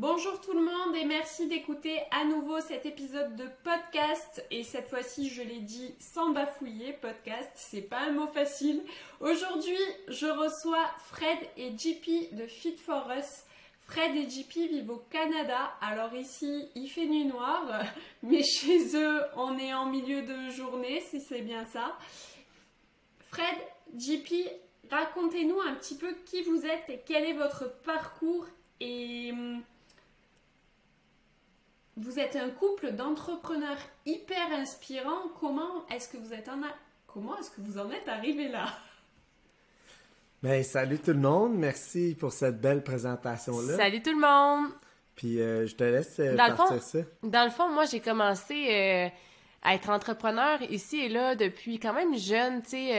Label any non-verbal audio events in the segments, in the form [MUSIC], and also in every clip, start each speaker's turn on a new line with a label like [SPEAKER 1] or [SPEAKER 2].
[SPEAKER 1] Bonjour tout le monde et merci d'écouter à nouveau cet épisode de podcast. Et cette fois-ci, je l'ai dit sans bafouiller, podcast, c'est pas un mot facile. Aujourd'hui, je reçois Fred et JP de Fit for Us. Fred et JP vivent au Canada. Alors ici, il fait nuit noire, [LAUGHS] mais chez eux, on est en milieu de journée, si c'est bien ça. Fred, JP, racontez-nous un petit peu qui vous êtes et quel est votre parcours et hum, vous êtes un couple d'entrepreneurs hyper inspirants. Comment est-ce que vous êtes en a- comment est-ce que vous en êtes arrivé là?
[SPEAKER 2] Ben, salut tout le monde, merci pour cette belle présentation-là.
[SPEAKER 3] Salut tout le monde!
[SPEAKER 2] Puis euh, je te laisse euh,
[SPEAKER 3] Dans le
[SPEAKER 2] partir
[SPEAKER 3] fond-
[SPEAKER 2] ça.
[SPEAKER 3] Dans le fond, moi, j'ai commencé euh, à être entrepreneur ici et là depuis quand même jeune, tu sais.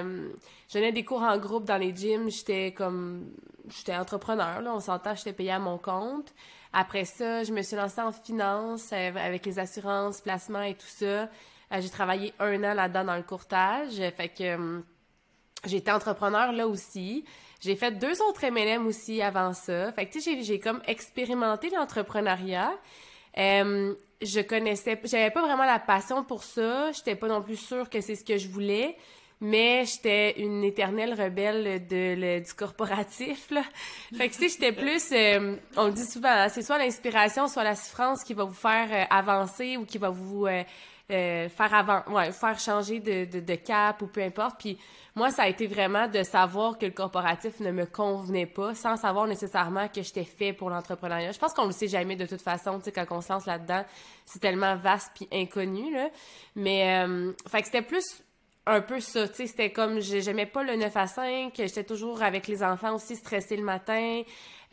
[SPEAKER 3] euh, je donnais des cours en groupe dans les gyms, j'étais comme... J'étais entrepreneur, là, on s'entend, j'étais payée à mon compte. Après ça, je me suis lancée en finance euh, avec les assurances, placements et tout ça. Euh, j'ai travaillé un an là-dedans dans le courtage. Fait que... euh, j'ai été entrepreneur là aussi. J'ai fait deux autres MLM aussi avant ça. Fait que tu sais, j'ai- comme expérimenté l'entrepreneuriat. Je connaissais, j'avais pas vraiment la passion pour ça. J'étais pas non plus sûre que c'est ce que je voulais. Mais j'étais une éternelle rebelle de, le- du corporatif, là. [LAUGHS] Fait que, sais, j'étais plus, euh, on le dit souvent, hein, c'est soit l'inspiration, soit la souffrance qui va vous faire euh, avancer ou qui va vous euh, euh, faire avant, ouais, faire changer de, de, de cap ou peu importe. Puis moi, ça a été vraiment de savoir que le corporatif ne me convenait pas, sans savoir nécessairement que j'étais fait pour l'entrepreneuriat. Je pense qu'on le sait jamais de toute façon, tu sais, quand on se lance là-dedans, c'est tellement vaste puis inconnu, là. Mais, euh, fait que c'était plus un peu ça, tu sais, c'était comme, j'ai- j'aimais pas le 9 à 5, j'étais toujours avec les enfants aussi stressée le matin,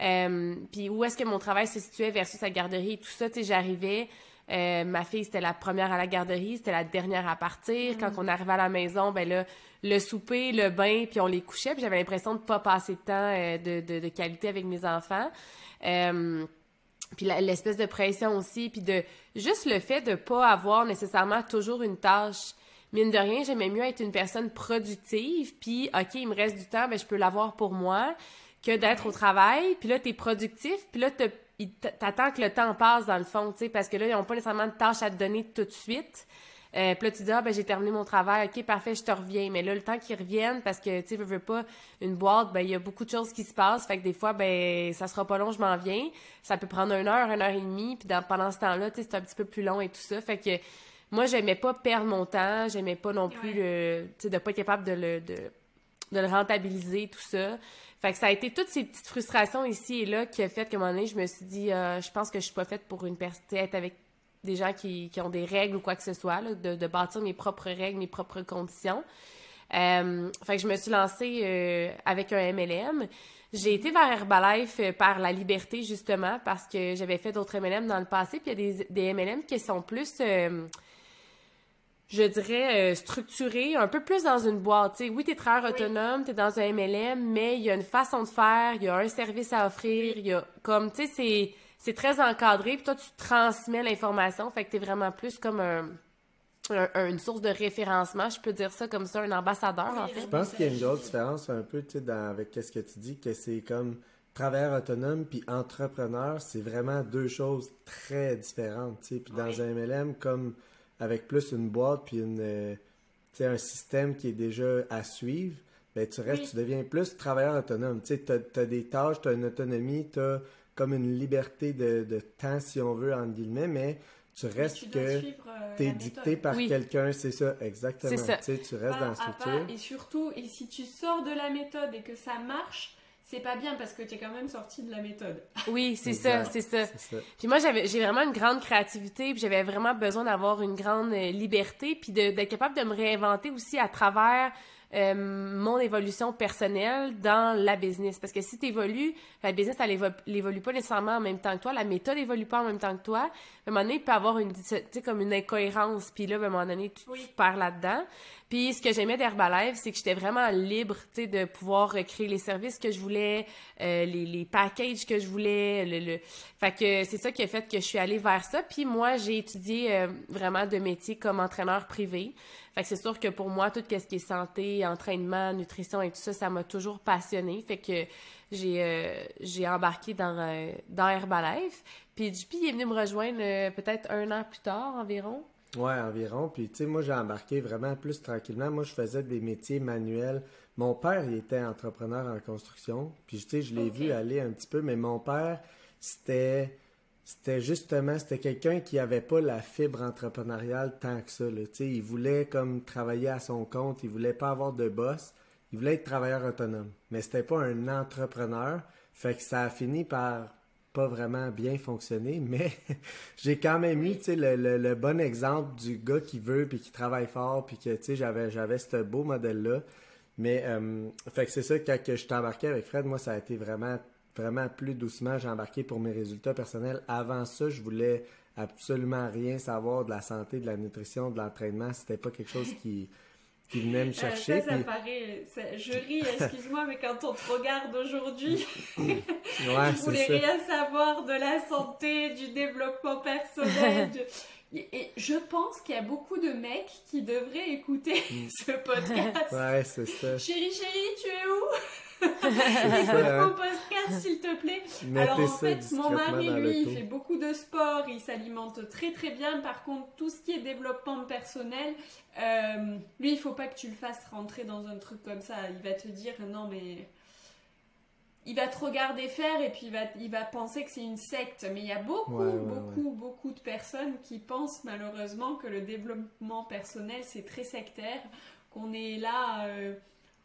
[SPEAKER 3] euh, puis où est-ce que mon travail se situait versus la garderie et tout ça, tu sais, j'arrivais, euh, ma fille, c'était la première à la garderie, c'était la dernière à partir. Quand on arrivait à la maison, ben là, le souper, le bain, puis on les couchait. Puis j'avais l'impression de pas passer de temps euh, de, de, de qualité avec mes enfants. Euh, puis l'espèce de pression aussi, puis de juste le fait de pas avoir nécessairement toujours une tâche. Mine de rien, j'aimais mieux être une personne productive, puis OK, il me reste du temps, ben je peux l'avoir pour moi, que d'être au travail, puis là, t'es productif, puis là, t'attends que le temps passe dans le fond, tu sais, parce que là, ils ont pas nécessairement de tâches à te donner tout de suite. Euh, puis là, tu dis, ah, ben, j'ai terminé mon travail, ok, parfait, je te reviens. Mais là, le temps qu'ils reviennent, parce que, tu sais, veux, veux pas, une boîte, ben, il y a beaucoup de choses qui se passent, fait que des fois, ben, ça sera pas long, je m'en viens. Ça peut prendre une heure, une heure et demie, puis dans, pendant ce temps-là, tu sais, c'est un petit peu plus long et tout ça. Fait que, moi, j'aimais pas perdre mon temps, j'aimais pas non plus, le, tu sais, de pas être capable de le, de, de le rentabiliser, tout ça. Fait que ça a été toutes ces petites frustrations ici et là qui a fait qu'à un moment donné, je me suis dit, euh, je pense que je suis pas faite pour une personne, être avec des gens qui, qui ont des règles ou quoi que ce soit, là, de, de bâtir mes propres règles, mes propres conditions. Euh, fait que je me suis lancée euh, avec un MLM. J'ai été vers Herbalife par la liberté, justement, parce que j'avais fait d'autres MLM dans le passé. Puis il y a des, des MLM qui sont plus... euh, je dirais, euh, structuré, un peu plus dans une boîte. Tu sais, oui, t'es travailleur autonome, t'es dans un MLM, mais il y a une façon de faire, il y a un service à offrir, il y a comme, tu sais, c'est, c'est très encadré, puis toi, tu transmets l'information, fait que t'es vraiment plus comme un, un- un- une source de référencement, je peux dire ça comme ça, un ambassadeur, en fait.
[SPEAKER 2] Je pense qu'il y a une grosse différence un peu, tu sais, avec ce que tu dis, que c'est comme travailleur autonome puis entrepreneur, c'est vraiment deux choses très différentes, tu sais. Puis dans un MLM, comme avec plus une boîte puis une, euh, tu un système qui est déjà à suivre, ben tu restes,
[SPEAKER 1] Oui.
[SPEAKER 2] tu deviens plus travailleur autonome. Tu sais, t'as, as des tâches, t'as une autonomie, t'as comme une liberté de, de temps, si on veut, entre guillemets, mais tu restes
[SPEAKER 1] tu
[SPEAKER 2] que
[SPEAKER 1] euh,
[SPEAKER 2] t'es
[SPEAKER 1] la
[SPEAKER 2] dicté par
[SPEAKER 3] Oui.
[SPEAKER 2] quelqu'un, c'est ça, exactement.
[SPEAKER 3] Ça.
[SPEAKER 2] Tu sais, tu restes
[SPEAKER 1] Pas
[SPEAKER 2] dans la
[SPEAKER 1] pas,
[SPEAKER 2] structure.
[SPEAKER 1] et surtout, et si tu sors de la méthode et que ça marche, c'est pas bien parce que tu es quand même sorti de la méthode.
[SPEAKER 3] Oui, c'est ça, c'est ça.
[SPEAKER 2] C'est ça.
[SPEAKER 3] Puis moi, j'avais, j'ai vraiment une grande créativité, puis j'avais vraiment besoin d'avoir une grande euh, liberté, puis d'être capable de me réinventer aussi à travers euh, mon évolution personnelle dans la business. Parce que si tu évolues, la business, elle évolue pas nécessairement en même temps que toi, la méthode évolue pas en même temps que toi. À un moment donné, il peut y avoir une, tu sais, comme une incohérence, puis là, à un moment donné, tu, tu perds là-dedans. Puis ce que j'aimais d'Herbalife, c'est que j'étais vraiment libre, tu sais, de pouvoir créer les services que je voulais, euh, les, les packages que je voulais. Le, le... Fait que c'est ça qui a fait que je suis allée vers ça. Puis moi, j'ai étudié euh, vraiment de métier comme entraîneur privé. Fait que c'est sûr que pour moi, tout ce qui est santé, entraînement, nutrition et tout ça, ça m'a toujours passionné. Fait que j'ai euh, j'ai embarqué dans, dans Herbalife. Puis JP est venu me rejoindre peut-être un an plus tard environ.
[SPEAKER 2] Ouais, environ. Puis, tu sais, moi, j'ai embarqué vraiment plus tranquillement. Moi, je faisais des métiers manuels. Mon père, il était entrepreneur en construction. Puis, tu sais, je l'ai vu aller un petit peu. Mais mon père, c'était... C'était justement, c'était quelqu'un qui avait pas la fibre entrepreneuriale tant que ça. Là. il voulait comme travailler à son compte, il voulait pas avoir de boss, il voulait être travailleur autonome. Mais c'était pas un entrepreneur. Fait que ça a fini par pas vraiment bien fonctionné, [LAUGHS] mais j'ai quand même eu le, le, bon exemple du gars qui veut puis qui travaille fort puis que j'avais j'avais ce beau modèle là. Mais euh, fait que c'est ça que je embarqué avec Fred, moi ça a été vraiment vraiment plus doucement, j'ai embarqué pour mes résultats personnels. Avant ça, je voulais absolument rien savoir de la santé, de la nutrition, de l'entraînement, c'était pas quelque chose qui qui venait me euh, chercher.
[SPEAKER 1] ça, paraît. je ris, excuse-moi, mais quand on te regarde aujourd'hui, [LAUGHS] [LAUGHS]
[SPEAKER 2] ouais,
[SPEAKER 1] je voulais rien savoir de la santé, du développement personnel. [LAUGHS] Et je pense qu'il y a beaucoup de mecs qui devraient écouter mm. ce podcast.
[SPEAKER 2] Ouais, c'est ça.
[SPEAKER 1] Chérie, chérie, tu es où? Écoute [LAUGHS] mon podcast, s'il te plaît. Alors en fait, mon mari, lui, il fait beaucoup de sport, il s'alimente très très bien. Par contre, tout ce qui est développement personnel, euh, lui, il faut pas que tu le fasses rentrer dans un truc comme ça. Il va te dire non mais il va te regarder faire et puis il va, il va penser que c'est une secte. Mais il y a beaucoup, beaucoup, beaucoup de personnes qui pensent malheureusement que le développement personnel c'est très sectaire, qu'on est là. Euh,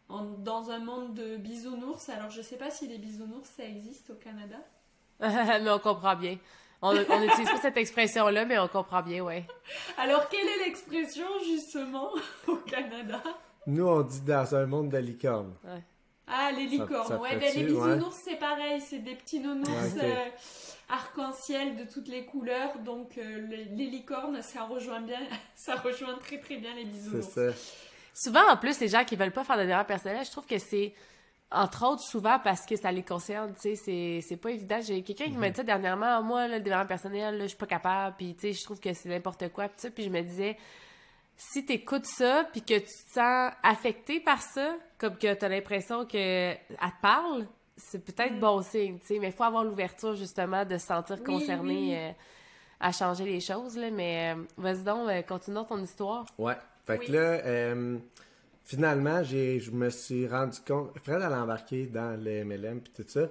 [SPEAKER 1] dans un monde de bisounours. Alors, je sais pas si les bisounours, ça existe au Canada. [LAUGHS]
[SPEAKER 3] mais on comprend bien. On n'utilise pas cette expression-là, mais on comprend bien, ouais.
[SPEAKER 1] Alors, quelle est l'expression, justement, [LAUGHS] au Canada?
[SPEAKER 2] Nous, on dit dans un monde de licornes.
[SPEAKER 1] Ah, les licornes. ouais, ben, les bisounours, c'est pareil. C'est des petits nounours euh, arc-en-ciel de toutes les couleurs. Donc, euh, les, les, licornes, ça rejoint bien, [LAUGHS] ça rejoint très, très bien les bisounours.
[SPEAKER 2] C'est ça.
[SPEAKER 3] Souvent, en plus, les gens qui veulent pas faire de développement personnel, je trouve que c'est entre autres souvent parce que ça les concerne, tu sais, c'est pas évident. J'ai quelqu'un qui m'a mhm. dit dernièrement, moi, le développement personnel, je suis pas capable, puis tu sais, je trouve que c'est n'importe quoi, puis ça, puis je me disais, si t'écoutes ça, puis que tu te sens affecté par ça, comme que t'as l'impression que te parle, c'est peut-être mhm. bon signe, tu sais, mais il faut avoir l'ouverture, justement, de se sentir concerné euh, à changer les choses, là, mais euh, vas-y donc, euh, continuons ton histoire.
[SPEAKER 2] Ouais. Fait que là, euh, finalement, j'ai, je me suis rendu compte. Fred allait embarquer dans le MLM puis tout ça.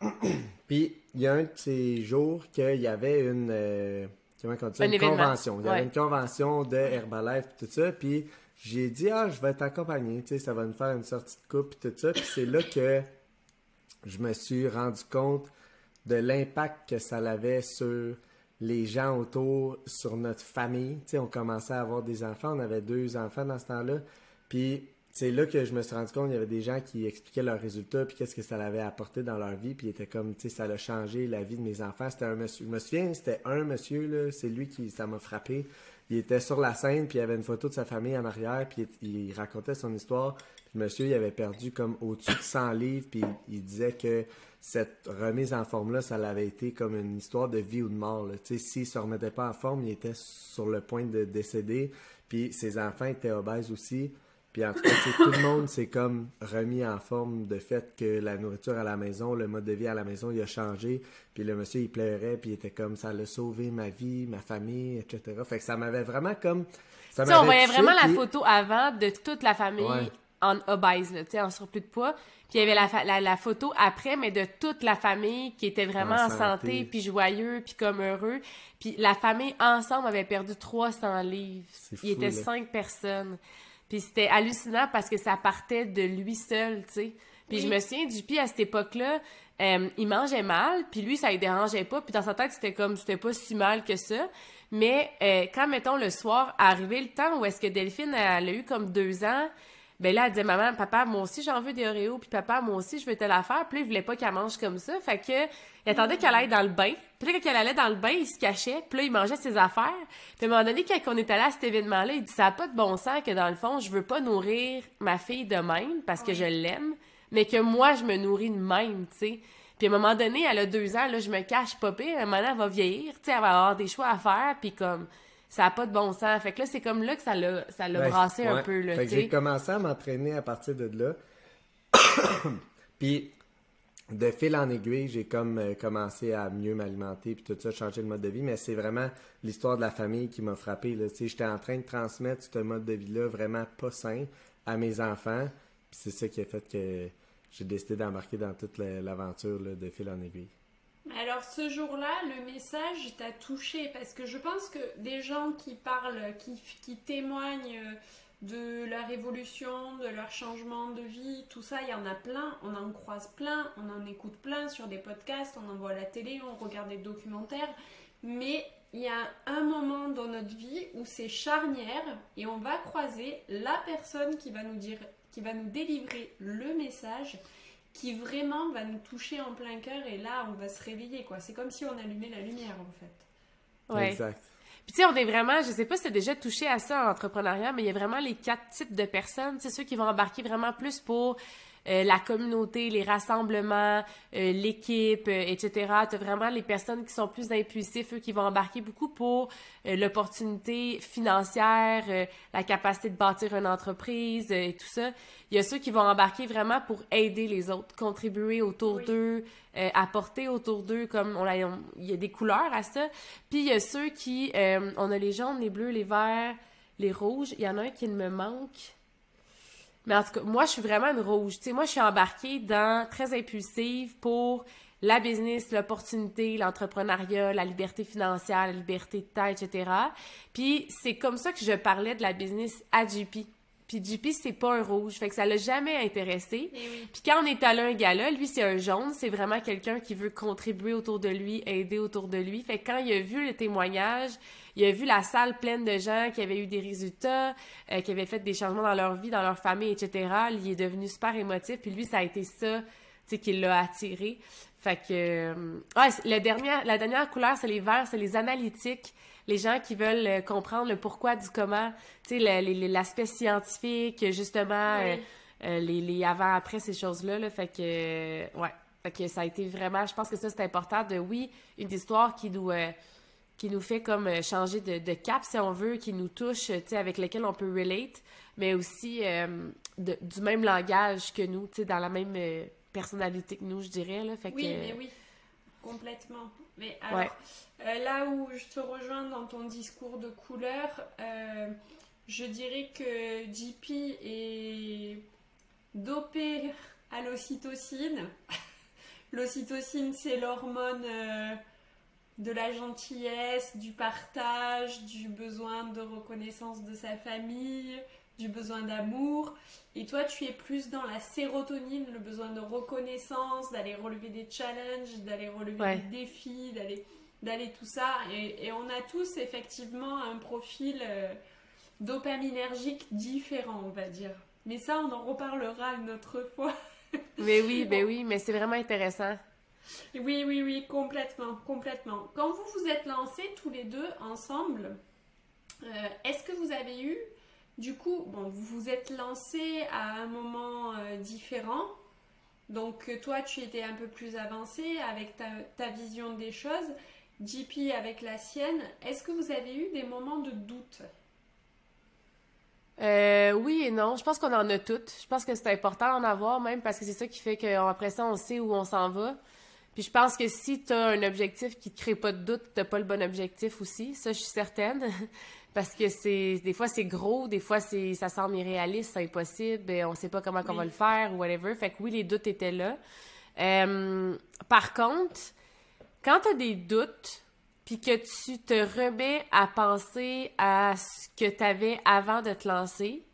[SPEAKER 2] [CLEARS THROAT] puis il y a un de ces jours qu'il y avait une. Euh, comment on dit Une convention. Il y avait une convention de Herbalife puis tout ça. Puis j'ai dit, ah, je vais t'accompagner. Tu sais, ça va nous faire une sortie de coupe puis tout ça. Puis c'est là que je me suis rendu compte de l'impact que ça avait sur les gens autour sur notre famille. Tu on commençait à avoir des enfants. On avait deux enfants dans ce temps-là. Puis c'est là que je me suis rendu compte qu'il y avait des gens qui expliquaient leurs résultats puis qu'est-ce que ça avait apporté dans leur vie puis était comme tu ça a changé la vie de mes enfants c'était un monsieur je me souviens c'était un monsieur là c'est lui qui ça m'a frappé il était sur la scène puis il avait une photo de sa famille en arrière puis il, racontait son histoire puis le monsieur il avait perdu comme au-dessus de 100 livres puis il disait que cette remise en forme-là, ça l'avait été comme une histoire de vie ou de mort. S'il ne se remettait pas en forme, il était sur le point de décéder. Puis ses enfants étaient obèses aussi. Puis en tout cas, tout le monde s'est comme remis en forme de fait que la nourriture à la maison, le mode de vie à la maison, il a changé. Puis le monsieur, il pleurait, puis il était comme ça l'a sauvé ma vie, ma famille, etc. Fait que ça m'avait vraiment comme.
[SPEAKER 3] Ça on voyait vraiment la photo avant de toute la famille en obèse, en surplus de poids. Puis il y avait la, la, photo après, mais de toute la famille qui était vraiment en, santé. puis joyeux, puis comme heureux. Puis la famille ensemble avait perdu 300 livres. Il était cinq personnes. Puis c'était hallucinant parce que ça partait de lui seul, tu sais. Puis je me souviens, du à cette époque-là, euh, il mangeait mal, puis lui, ça ne dérangeait pas. Puis dans sa tête, c'était comme, c'était pas si mal que ça. Mais euh, quand, mettons, le soir, arrivé le temps où est-ce que Delphine, elle a eu comme deux ans, ben là, elle disait, maman, papa, moi aussi, j'en veux des Oreos, puis papa, moi aussi, je veux telle affaire. Puis là, il voulait pas qu'elle mange comme ça. Fait que, il attendait qu'elle aille dans le bain. Puis là, quand elle allait dans le bain, il se cachait. Puis là, il mangeait ses affaires. Puis à un moment donné, quand on est allé à cet événement-là, il dit, ça n'a pas de bon sens que dans le fond, je veux pas nourrir ma fille de même parce que je l'aime, mais que moi, je me nourris de même, tu sais. Puis à un moment donné, elle a deux ans, là, je me cache pas pire. Donné, elle va vieillir, tu sais, elle va avoir des choix à faire. Puis comme, ça n'a pas de bon sens. Fait que là, c'est comme là que ça l'a, ça l'a brassé un peu, là,
[SPEAKER 2] Fait que j'ai commencé à m'entraîner à partir de là. [COUGHS] puis de fil en aiguille, j'ai comme euh, commencé à mieux m'alimenter puis tout ça, changer le mode de vie. Mais c'est vraiment l'histoire de la famille qui m'a frappé. Là. J'étais en train de transmettre ce mode de vie-là vraiment pas sain à mes enfants. Puis c'est ça qui a fait que j'ai décidé d'embarquer dans toute la- l'aventure là, de fil en aiguille.
[SPEAKER 1] Alors ce jour-là, le message t'a touché parce que je pense que des gens qui parlent, qui, témoignent de leur évolution, de leur changement de vie, tout ça, il y en a plein, on en croise plein, on en écoute plein sur des podcasts, on en voit à la télé, on regarde des documentaires, mais il y a un moment dans notre vie où c'est charnière et on va croiser la personne qui va nous dire, qui va nous délivrer le message qui vraiment va nous toucher en plein cœur et là on va se réveiller quoi. C'est comme si on allumait la lumière en fait.
[SPEAKER 3] Ouais.
[SPEAKER 2] Exact.
[SPEAKER 3] Puis tu sais, on est vraiment, je sais pas si t'as déjà touché à ça en entrepreneuriat, mais il y a vraiment les quatre types de personnes. C'est ceux qui vont embarquer vraiment plus pour euh, la communauté, les rassemblements, euh, l'équipe, euh, etc. T'as vraiment les personnes qui sont plus impulsifs, eux qui vont embarquer beaucoup pour euh, l'opportunité financière, euh, la capacité de bâtir une entreprise euh, et tout ça. Il y a ceux qui vont embarquer vraiment pour aider les autres, contribuer autour
[SPEAKER 1] Oui.
[SPEAKER 3] d'eux, euh, apporter autour d'eux, comme on a, on- il y a des couleurs à ça. Puis il y a ceux qui, euh, on a les jaunes, les bleus, les verts, les rouges. Il y en a un qui me manque. Mais en tout cas, moi, je suis vraiment une rouge. Tu sais, moi, je suis embarquée dans très impulsive pour la business, l'opportunité, l'entrepreneuriat, la liberté financière, la liberté de temps, etc. Puis c'est comme ça que je parlais de la business à JP. Puis JP, c'est pas un rouge, fait que ça l'a jamais intéressé.
[SPEAKER 1] Oui.
[SPEAKER 3] Puis quand on est allé à un gala, lui, c'est un jaune. C'est vraiment quelqu'un qui veut contribuer autour de lui, aider autour de lui. Fait que quand il a vu le témoignage, il a vu la salle pleine de gens qui avaient eu des résultats, euh, qui avaient fait des changements dans leur vie, dans leur famille, etc. Il est devenu super émotif. Puis lui, ça a été ça, tu sais, qui l'a attiré. Fait que... euh, ouais, le dernier, la dernière couleur, c'est les verts, c'est les analytiques. Les gens qui veulent euh, comprendre le pourquoi du comment, tu sais, l'aspect scientifique, justement...
[SPEAKER 1] Oui.
[SPEAKER 3] euh, les, les avant-après, ces choses-là. Là, fait que, euh, ouais. Fait que ça a été vraiment, je pense que ça, c'est important de, oui, une histoire qui nous, euh, qui nous fait comme euh, changer de, de cap, si on veut, qui nous touche, tu sais, avec lequel on peut relate, mais aussi euh, de- du même langage que nous, tu sais, dans la même euh, personnalité que nous, je dirais, là. Fait
[SPEAKER 1] Oui,
[SPEAKER 3] que,
[SPEAKER 1] mais oui, complètement. Mais alors,
[SPEAKER 3] Ouais.
[SPEAKER 1] euh, là où je te rejoins dans ton discours de couleur, euh, je dirais que JP est dopé à l'ocytocine. [LAUGHS] L'ocytocine, c'est l'hormone de la gentillesse, du partage, du besoin de reconnaissance de sa famille, du besoin d'amour. Et toi, tu es plus dans la sérotonine, le besoin de reconnaissance, d'aller relever des challenges, d'aller relever
[SPEAKER 3] Ouais.
[SPEAKER 1] des défis, d'aller d'aller tout ça. Et, et on a tous effectivement un profil euh, dopaminergique différent, on va dire. Mais ça, on en reparlera une autre fois.
[SPEAKER 3] Mais oui, [LAUGHS] ben oui, mais c'est vraiment intéressant.
[SPEAKER 1] Oui, oui, oui, complètement, complètement. Quand vous vous êtes lancés tous les deux ensemble, euh, est-ce que vous avez eu, du coup, bon, vous vous êtes lancés à un moment euh, différent, donc euh, toi tu étais un peu plus avancé avec ta, vision des choses, JP avec la sienne, est-ce que vous avez eu des moments de doute?
[SPEAKER 3] Oui et non. Je pense qu'on en a toutes. Je pense que c'est important d'en avoir même parce que c'est ça qui fait qu'après ça, on sait où on s'en va. Puis je pense que si tu as un objectif qui te crée pas de doute, tu pas le bon objectif aussi. Ça, je suis certaine. [LAUGHS] parce que c'est des fois c'est gros, des fois c'est ça semble irréaliste, c'est impossible, et on sait pas comment qu'on
[SPEAKER 1] Oui.
[SPEAKER 3] va le faire ou whatever. Fait que oui, les doutes étaient là. Euh, par contre, quand tu as des doutes, puis que tu te remets à penser à ce que tu avais avant de te lancer,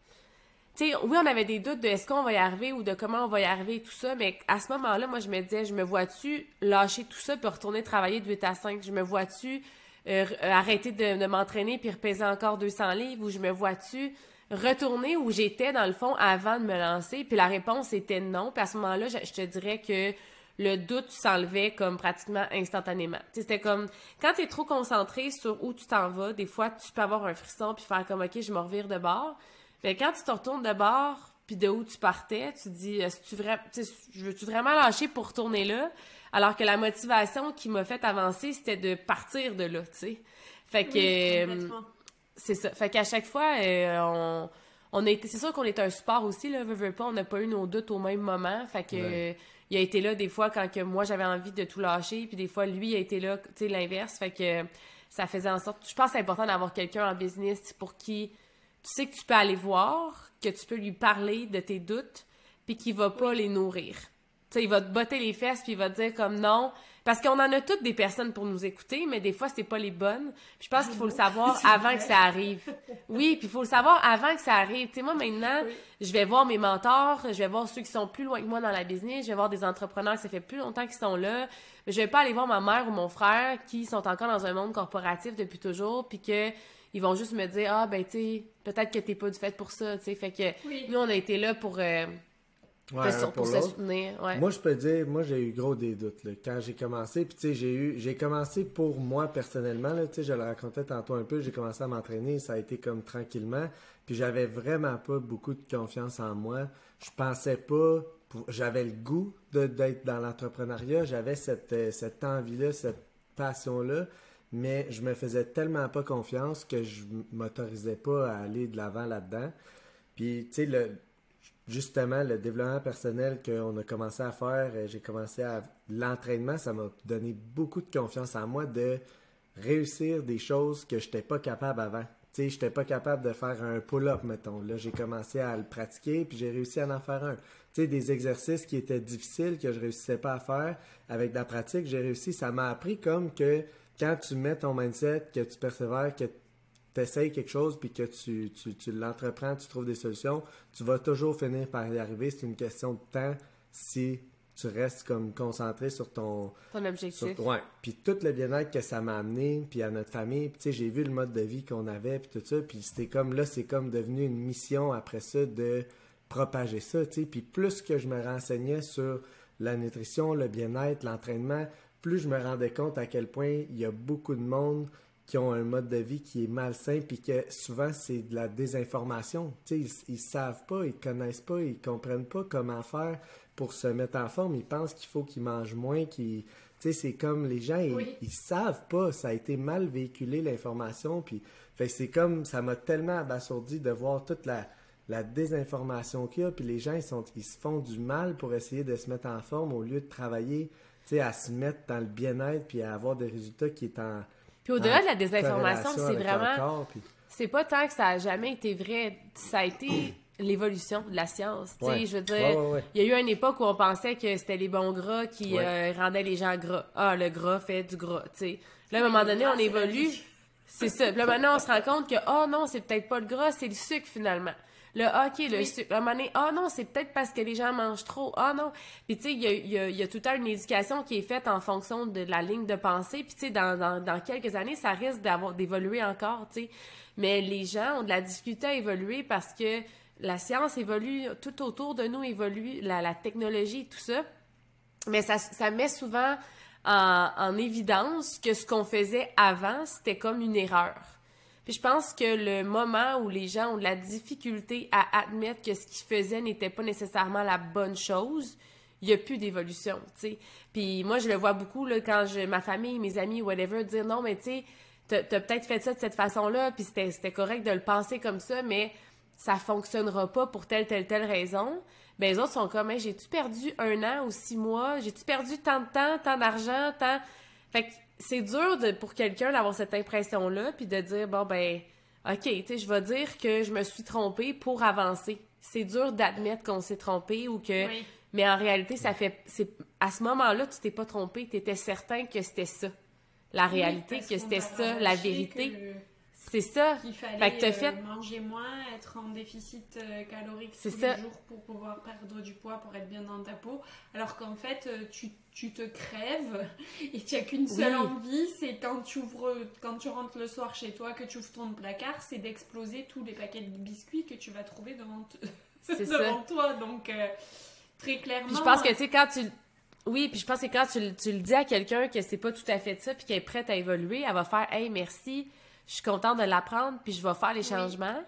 [SPEAKER 3] oui, on avait des doutes de est-ce qu'on va y arriver ou de comment on va y arriver tout ça, mais à ce moment-là, moi, je me disais, je me vois-tu lâcher tout ça puis retourner travailler de 8 à 5? Je me vois-tu euh, r- arrêter de, m'entraîner puis repaiser encore 200 livres ou je me vois-tu retourner où j'étais dans le fond avant de me lancer? Puis la réponse était non. Puis à ce moment-là, je, te dirais que le doute s'enlevait comme pratiquement instantanément. C'était comme quand tu es trop concentré sur où tu t'en vas, des fois tu peux avoir un frisson puis faire comme OK, je me revire de bord. Mais quand tu te retournes de bord puis de où tu partais, tu te dis est-ce que tu vra- veux-tu vraiment lâcher pour retourner là? Alors que la motivation qui m'a fait avancer, c'était de partir de là, tu sais. Fait que
[SPEAKER 1] Oui,
[SPEAKER 3] euh, c'est ça. Fait qu'à chaque fois, euh, on, on a été. C'est sûr qu'on est un sport aussi, là, veux, veux pas. On n'a pas eu nos doutes au même moment. Fait que
[SPEAKER 2] Ouais.
[SPEAKER 3] euh, il a été là des fois quand que moi j'avais envie de tout lâcher, puis des fois lui a été là, tu sais, l'inverse. Fait que ça faisait en sorte. Je pense que c'est important d'avoir quelqu'un en business pour qui tu sais que tu peux aller voir, que tu peux lui parler de tes doutes, puis qu'il va pas les nourrir. Tu sais, il va te botter les fesses, puis il va te dire comme non. Parce qu'on en a toutes des personnes pour nous écouter, mais des fois, c'est pas les bonnes. Puis je pense qu'il faut le savoir [LAUGHS] avant que ça arrive. Oui, puis il faut le savoir avant que ça arrive. Tu sais, moi, maintenant,
[SPEAKER 1] Oui.
[SPEAKER 3] je vais voir mes mentors, je vais voir ceux qui sont plus loin que moi dans la business, je vais voir des entrepreneurs que ça fait plus longtemps qu'ils sont là. Mais je vais pas aller voir ma mère ou mon frère qui sont encore dans un monde corporatif depuis toujours, puis que ils vont juste me dire ah ben tu sais peut-être que t'es pas du fait pour ça, tu sais. Fait que
[SPEAKER 1] Oui.
[SPEAKER 3] nous on a été là pour euh,
[SPEAKER 2] Ouais,
[SPEAKER 3] pour,
[SPEAKER 2] un
[SPEAKER 3] pour
[SPEAKER 2] pour
[SPEAKER 3] se soutenir. Ouais.
[SPEAKER 2] Moi, je peux dire, moi, j'ai eu gros des doutes là, quand j'ai commencé. Puis, tu sais, j'ai eu, j'ai commencé pour moi personnellement. Là, tu sais, je le racontais tantôt un peu. J'ai commencé à m'entraîner. Ça a été comme tranquillement. Puis, j'avais vraiment pas beaucoup de confiance en moi. Je pensais pas. J'avais le goût de- d'être dans l'entrepreneuriat. J'avais cette, euh, cette envie-là, cette passion-là. Mais je me faisais tellement pas confiance que je m'autorisais pas à aller de l'avant là-dedans. Puis, tu sais, le, justement, le développement personnel qu'on a commencé à faire, euh, j'ai commencé à. L'entraînement, ça m'a donné beaucoup de confiance en moi de réussir des choses que je n'étais pas capable avant. Tu sais, je n'étais pas capable de faire un pull-up, mettons. Là, j'ai commencé à le pratiquer, puis j'ai réussi à en faire un. Tu sais, des exercices qui étaient difficiles, que je réussissais pas à faire, avec de la pratique, j'ai réussi. Ça m'a appris comme que quand tu mets ton mindset, que tu persévères, que tu essayes quelque chose, puis que tu, tu, tu l'entreprends, tu trouves des solutions, tu vas toujours finir par y arriver. C'est une question de temps si tu restes comme concentré sur ton,
[SPEAKER 3] Ton objectif.
[SPEAKER 2] sur- ouais. Puis tout le bien-être que ça m'a amené, puis à notre famille, puis tu sais, j'ai vu le mode de vie qu'on avait, puis tout ça, puis c'était comme, là, c'est comme devenu une mission après ça de propager ça, tu sais. Puis plus que je me renseignais sur la nutrition, le bien-être, l'entraînement, plus je me rendais compte à quel point il y a beaucoup de monde qui ont un mode de vie qui est malsain, puis que souvent c'est de la désinformation. Ils, ils savent pas, ils connaissent pas, ils comprennent pas comment faire pour se mettre en forme. Ils pensent qu'il faut qu'ils mangent moins, qu'ils... C'est comme les gens, ils,
[SPEAKER 1] Oui.
[SPEAKER 2] ils savent pas. Ça a été mal véhiculé, l'information. Puis, c'est comme, ça m'a tellement abasourdi de voir toute la, la désinformation qu'il y a. Puis les gens, ils, sont, ils se font du mal pour essayer de se mettre en forme au lieu de travailler, sais, à se mettre dans le bien-être puis à avoir des résultats qui est en.
[SPEAKER 3] Puis au-delà de la désinformation, c'est vraiment
[SPEAKER 2] corps, puis-
[SPEAKER 3] c'est pas tant que ça a jamais été vrai, ça a été [CLEARS THROAT] l'évolution de la science. Tu sais,
[SPEAKER 2] Ouais.
[SPEAKER 3] je veux dire,
[SPEAKER 2] Ouais, ouais, ouais.
[SPEAKER 3] il y a eu une époque où on pensait que c'était les bons gras qui
[SPEAKER 2] Ouais.
[SPEAKER 3] euh, rendaient les gens gras. Ah, le gras fait du gras, tu sais. Là, à un moment donné,
[SPEAKER 1] Ah,
[SPEAKER 3] on
[SPEAKER 1] la
[SPEAKER 3] évolue. C'est ça. Puis là, maintenant, on se rend compte que, oh non, c'est peut-être pas le gras, c'est le sucre finalement. Le OK, le
[SPEAKER 1] Oui.
[SPEAKER 3] sucre. À un moment donné, ah non, c'est peut-être parce que les gens mangent trop. Ah non. Puis tu sais, il y a, y a- y a tout temps une éducation qui est faite en fonction de la ligne de pensée. Puis tu sais, dans, dans, dans quelques années, ça risque d'avoir d'évoluer encore, tu sais. Mais les gens ont de la difficulté à évoluer parce que la science évolue, tout autour de nous évolue, la, la technologie, tout ça. Mais ça, ça met souvent en, en évidence que ce qu'on faisait avant, c'était comme une erreur. Puis je pense que le moment où les gens ont de la difficulté à admettre que ce qu'ils faisaient n'était pas nécessairement la bonne chose, il n'y a plus d'évolution, tu sais. Puis moi, je le vois beaucoup là, quand je, ma famille, mes amis, whatever, dire non, mais tu sais, t'as peut-être fait ça de cette façon-là, puis c'était c'était correct de le penser comme ça, mais ça fonctionnera pas pour telle, telle, telle raison. Ben, les autres sont comme, Hey, j'ai-tu perdu un an ou six mois? J'ai-tu perdu tant de temps, tant d'argent, tant... Fait que c'est dur de, pour quelqu'un d'avoir cette impression-là, puis de dire, bon, ben, OK, tu sais, je vais dire que je me suis trompée pour avancer. C'est dur d'admettre qu'on s'est trompé ou que...
[SPEAKER 1] Oui.
[SPEAKER 3] Mais en réalité, ça fait... c'est À ce moment-là, tu t'es pas trompé, tu étais certain que c'était ça. La réalité, que c'était ça, la vérité.
[SPEAKER 1] que
[SPEAKER 3] C'est ça.
[SPEAKER 1] qu'il
[SPEAKER 3] Fait
[SPEAKER 1] fallait
[SPEAKER 3] que
[SPEAKER 1] euh,
[SPEAKER 3] fait-
[SPEAKER 1] manger moins, être en déficit euh, calorique tous
[SPEAKER 3] ça.
[SPEAKER 1] les jours pour pouvoir perdre du poids, pour être bien dans ta peau. Alors qu'en fait, euh, tu, tu te crèves [LAUGHS] et tu n'as qu'une seule
[SPEAKER 3] Oui.
[SPEAKER 1] envie, c'est quand tu ouvres, quand tu rentres le soir chez toi, que tu ouvres ton placard, c'est d'exploser tous les paquets de biscuits que tu vas trouver devant, te- [LAUGHS] toi. Donc, euh, très clairement.
[SPEAKER 3] Puis je pense que, tu sais, quand tu. Oui, puis je pense que quand tu, le- tu le dis à quelqu'un que c'est pas tout à fait ça, puis qu'elle est prête à évoluer, elle va faire Hey, merci, je suis contente de l'apprendre, puis je vais faire les
[SPEAKER 1] Oui.
[SPEAKER 3] changements.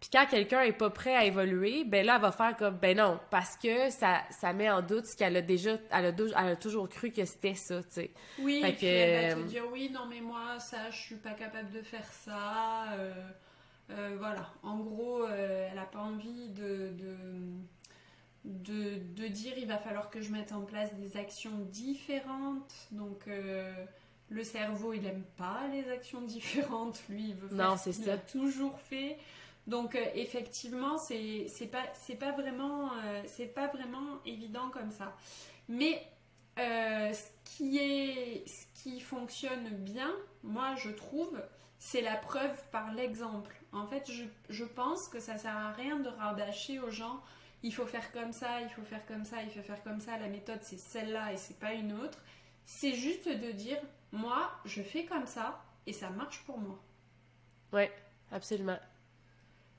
[SPEAKER 3] Puis quand quelqu'un est pas prêt à évoluer, ben là, elle va faire comme Ben non, parce que ça, ça met en doute ce qu'elle a déjà. Elle a, dou- elle a toujours cru que c'était ça, tu sais.
[SPEAKER 1] Oui,
[SPEAKER 3] Fait
[SPEAKER 1] et puis
[SPEAKER 3] que,
[SPEAKER 1] elle va te
[SPEAKER 3] euh,
[SPEAKER 1] dire oui, non mais moi ça, je suis pas capable de faire ça. euh, euh, voilà, en gros, euh, elle a pas envie de, de, de, de dire il va falloir que je mette en place des actions différentes. Donc euh, le cerveau il aime pas les actions différentes, [LAUGHS] lui il veut faire
[SPEAKER 3] Non,
[SPEAKER 1] ce qu'il a toujours fait. Donc euh, effectivement, c'est c'est pas c'est pas vraiment euh, c'est pas vraiment évident comme ça. Mais euh, ce qui est ce qui fonctionne bien, moi je trouve, c'est la preuve par l'exemple. En fait, je, je pense que ça sert à rien de rabâcher aux gens. Il faut faire comme ça, il faut faire comme ça, il faut faire comme ça. La méthode c'est celle-là et c'est pas une autre. C'est juste de dire, moi je fais comme ça et ça marche pour moi.
[SPEAKER 3] Ouais, absolument.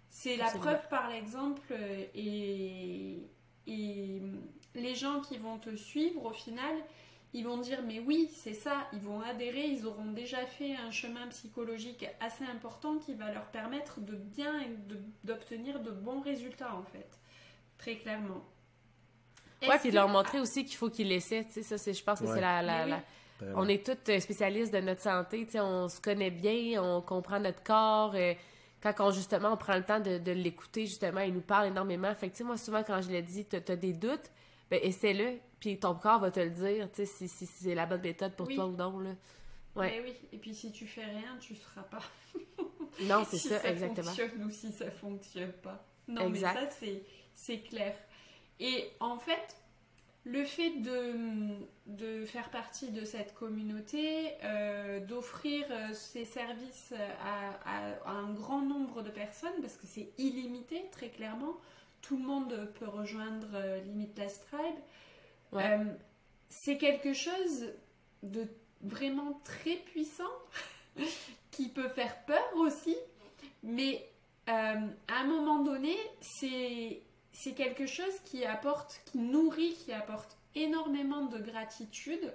[SPEAKER 1] C'est la preuve par l'exemple et, et les gens qui vont te suivre au final, ils vont dire mais oui c'est ça, ils vont adhérer, ils auront déjà fait un chemin psychologique assez important qui va leur permettre de bien et de- d'obtenir de bons résultats en fait, très clairement.
[SPEAKER 3] Ouais, puis de
[SPEAKER 1] que-
[SPEAKER 3] leur montrer aussi qu'il faut qu'ils laissaient, tu sais, ça, c'est, je pense que
[SPEAKER 2] Ouais.
[SPEAKER 3] c'est la, la,
[SPEAKER 1] Mais
[SPEAKER 3] la-
[SPEAKER 1] oui.
[SPEAKER 2] Vraiment.
[SPEAKER 3] On est tous euh, spécialistes de notre santé, tu sais, on se connaît bien, on comprend notre corps. euh, quand on, justement, on prend le temps de, de l'écouter, justement, il nous parle énormément. Fait que, tu moi, souvent, quand je l'ai dit, t'as as des doutes, ben, essaie-le, puis ton corps va te le dire, tu sais, si, si- si c'est la bonne méthode pour
[SPEAKER 1] Oui.
[SPEAKER 3] toi ou non, là. Ouais.
[SPEAKER 1] Mais oui, et puis si tu fais rien, tu seras pas. [LAUGHS]
[SPEAKER 3] Non, c'est
[SPEAKER 1] si
[SPEAKER 3] ça, exactement.
[SPEAKER 1] fonctionne ou si ça fonctionne pas. Non,
[SPEAKER 3] Exact.
[SPEAKER 1] mais ça, c'est, c'est clair. Et en fait, le fait de, de faire partie de cette communauté, euh, d'offrir euh, ces services à, à- à un grand nombre de personnes, parce que c'est illimité, très clairement, tout le monde peut rejoindre euh, Limitless Tribe.
[SPEAKER 3] Ouais.
[SPEAKER 1] Euh, c'est quelque chose de vraiment très puissant [LAUGHS] qui peut faire peur aussi, mais à un moment donné, c'est c'est quelque chose qui apporte, qui nourrit, qui apporte énormément de gratitude.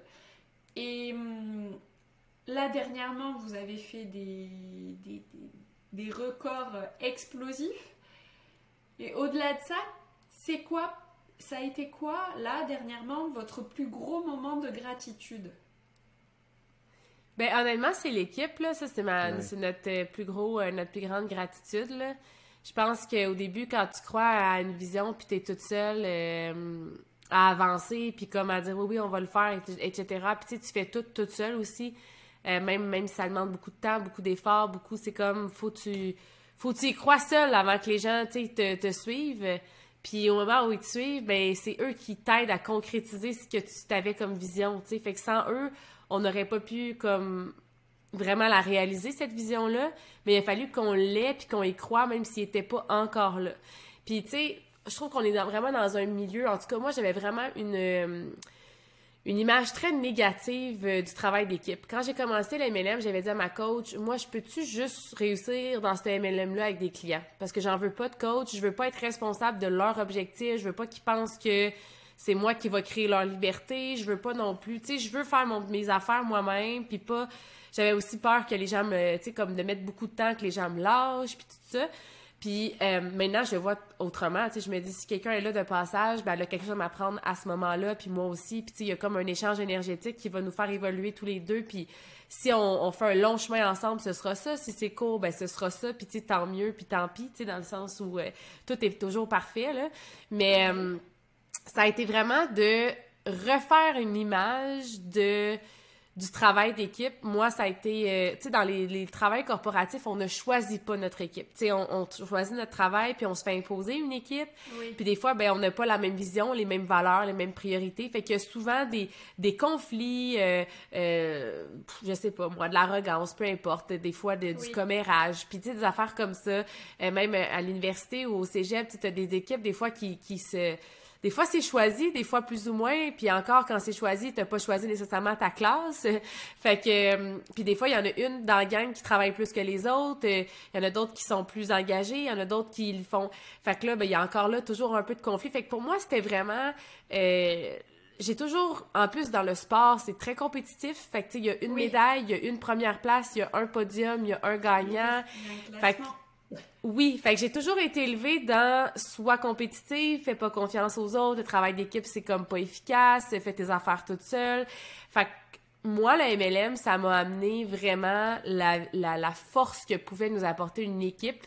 [SPEAKER 1] Et hum, là, dernièrement, vous avez fait des, des, des- des records explosifs. Et au-delà de ça, c'est quoi Ça a été quoi, là, dernièrement, votre plus gros moment de gratitude?
[SPEAKER 3] Ben honnêtement, c'est l'équipe là, ça c'est ma
[SPEAKER 2] Ouais.
[SPEAKER 3] c'est notre euh, plus gros euh, notre plus grande gratitude là. Je pense qu'au début quand tu crois à une vision puis t'es toute seule euh, à avancer puis comme à dire oui oui, on va le faire et- etc. Puis tu fais tout toute seule aussi. Euh, même même si ça demande beaucoup de temps, beaucoup d'efforts, beaucoup c'est comme faut tu faut que tu y crois seul avant que les gens te, te suivent. Puis au moment où ils te suivent, ben c'est eux qui t'aident à concrétiser ce que tu t'avais comme vision, tu sais. Fait que sans eux, on n'aurait pas pu comme vraiment la réaliser cette vision là, mais il a fallu qu'on l'ait puis qu'on y croit même s'il était pas encore là. Puis tu sais, je trouve qu'on est vraiment dans un milieu en tout cas moi j'avais vraiment une euh, une image très négative euh, du travail d'équipe. Quand j'ai commencé le MLM, j'avais dit à ma coach, moi, je peux-tu juste réussir dans ce MLM-là avec des clients? Parce que j'en veux pas de coach, je veux pas être responsable de leur objectif, je veux pas qu'ils pensent que c'est moi qui va créer leur liberté, je veux pas non plus, tu sais, je veux faire mes affaires moi-même, puis pas... J'avais aussi peur que les gens tu sais, comme de mettre beaucoup de temps, que les gens me lâchent, puis tout ça. Puis euh, maintenant, je le vois autrement. Tu sais, je me dis, si quelqu'un est là de passage, ben, elle a quelque chose à m'apprendre à ce moment-là, puis moi aussi. Puis tu sais, il y a comme un échange énergétique qui va nous faire évoluer tous les deux. Puis si on, on fait un long chemin ensemble, ce sera ça. Si c'est court, ben ce sera ça. Puis tu sais, tant mieux, puis tant pis, tu sais, dans le sens où euh, tout est toujours parfait, là. Mais euh, ça a été vraiment de refaire une image de du travail d'équipe, moi, ça a été, euh, tu sais, dans les, les travails corporatifs, on ne choisit pas notre équipe. Tu sais, on, on choisit notre travail, puis on se fait imposer une équipe.
[SPEAKER 1] Oui.
[SPEAKER 3] Puis des fois, ben, on n'a pas la même vision, les mêmes valeurs, les mêmes priorités. Fait qu'il y a souvent des, des conflits, euh, euh, je sais pas, moi, de l'arrogance, peu importe, des fois de,
[SPEAKER 1] Oui.
[SPEAKER 3] du commérage, puis tu sais, des affaires comme ça. Euh, même à l'université ou au cégep, tu as des équipes, des fois, qui, qui se... Des fois, c'est choisi, des fois plus ou moins, puis encore, quand c'est choisi, t'as pas choisi nécessairement ta classe. [LAUGHS] fait que... euh, Puis des fois, il y en a une dans la gang qui travaille plus que les autres, il y en a d'autres qui sont plus engagés, il y en a d'autres qui le font... Fait que là, ben, il y a encore là toujours un peu de conflit. Fait que pour moi, c'était vraiment... euh, j'ai toujours, en plus dans le sport, c'est très compétitif. Fait que tu sais, il y a une
[SPEAKER 1] Oui.
[SPEAKER 3] médaille, il y a une première place, il y a un podium, il y a un gagnant. Fait que-. Oui, fait que j'ai toujours été élevée dans sois compétitive, fais pas confiance aux autres, le travail d'équipe c'est comme pas efficace, fais tes affaires toute seule. Fait que moi, la MLM, ça m'a amené vraiment la, la, force que pouvait nous apporter une équipe,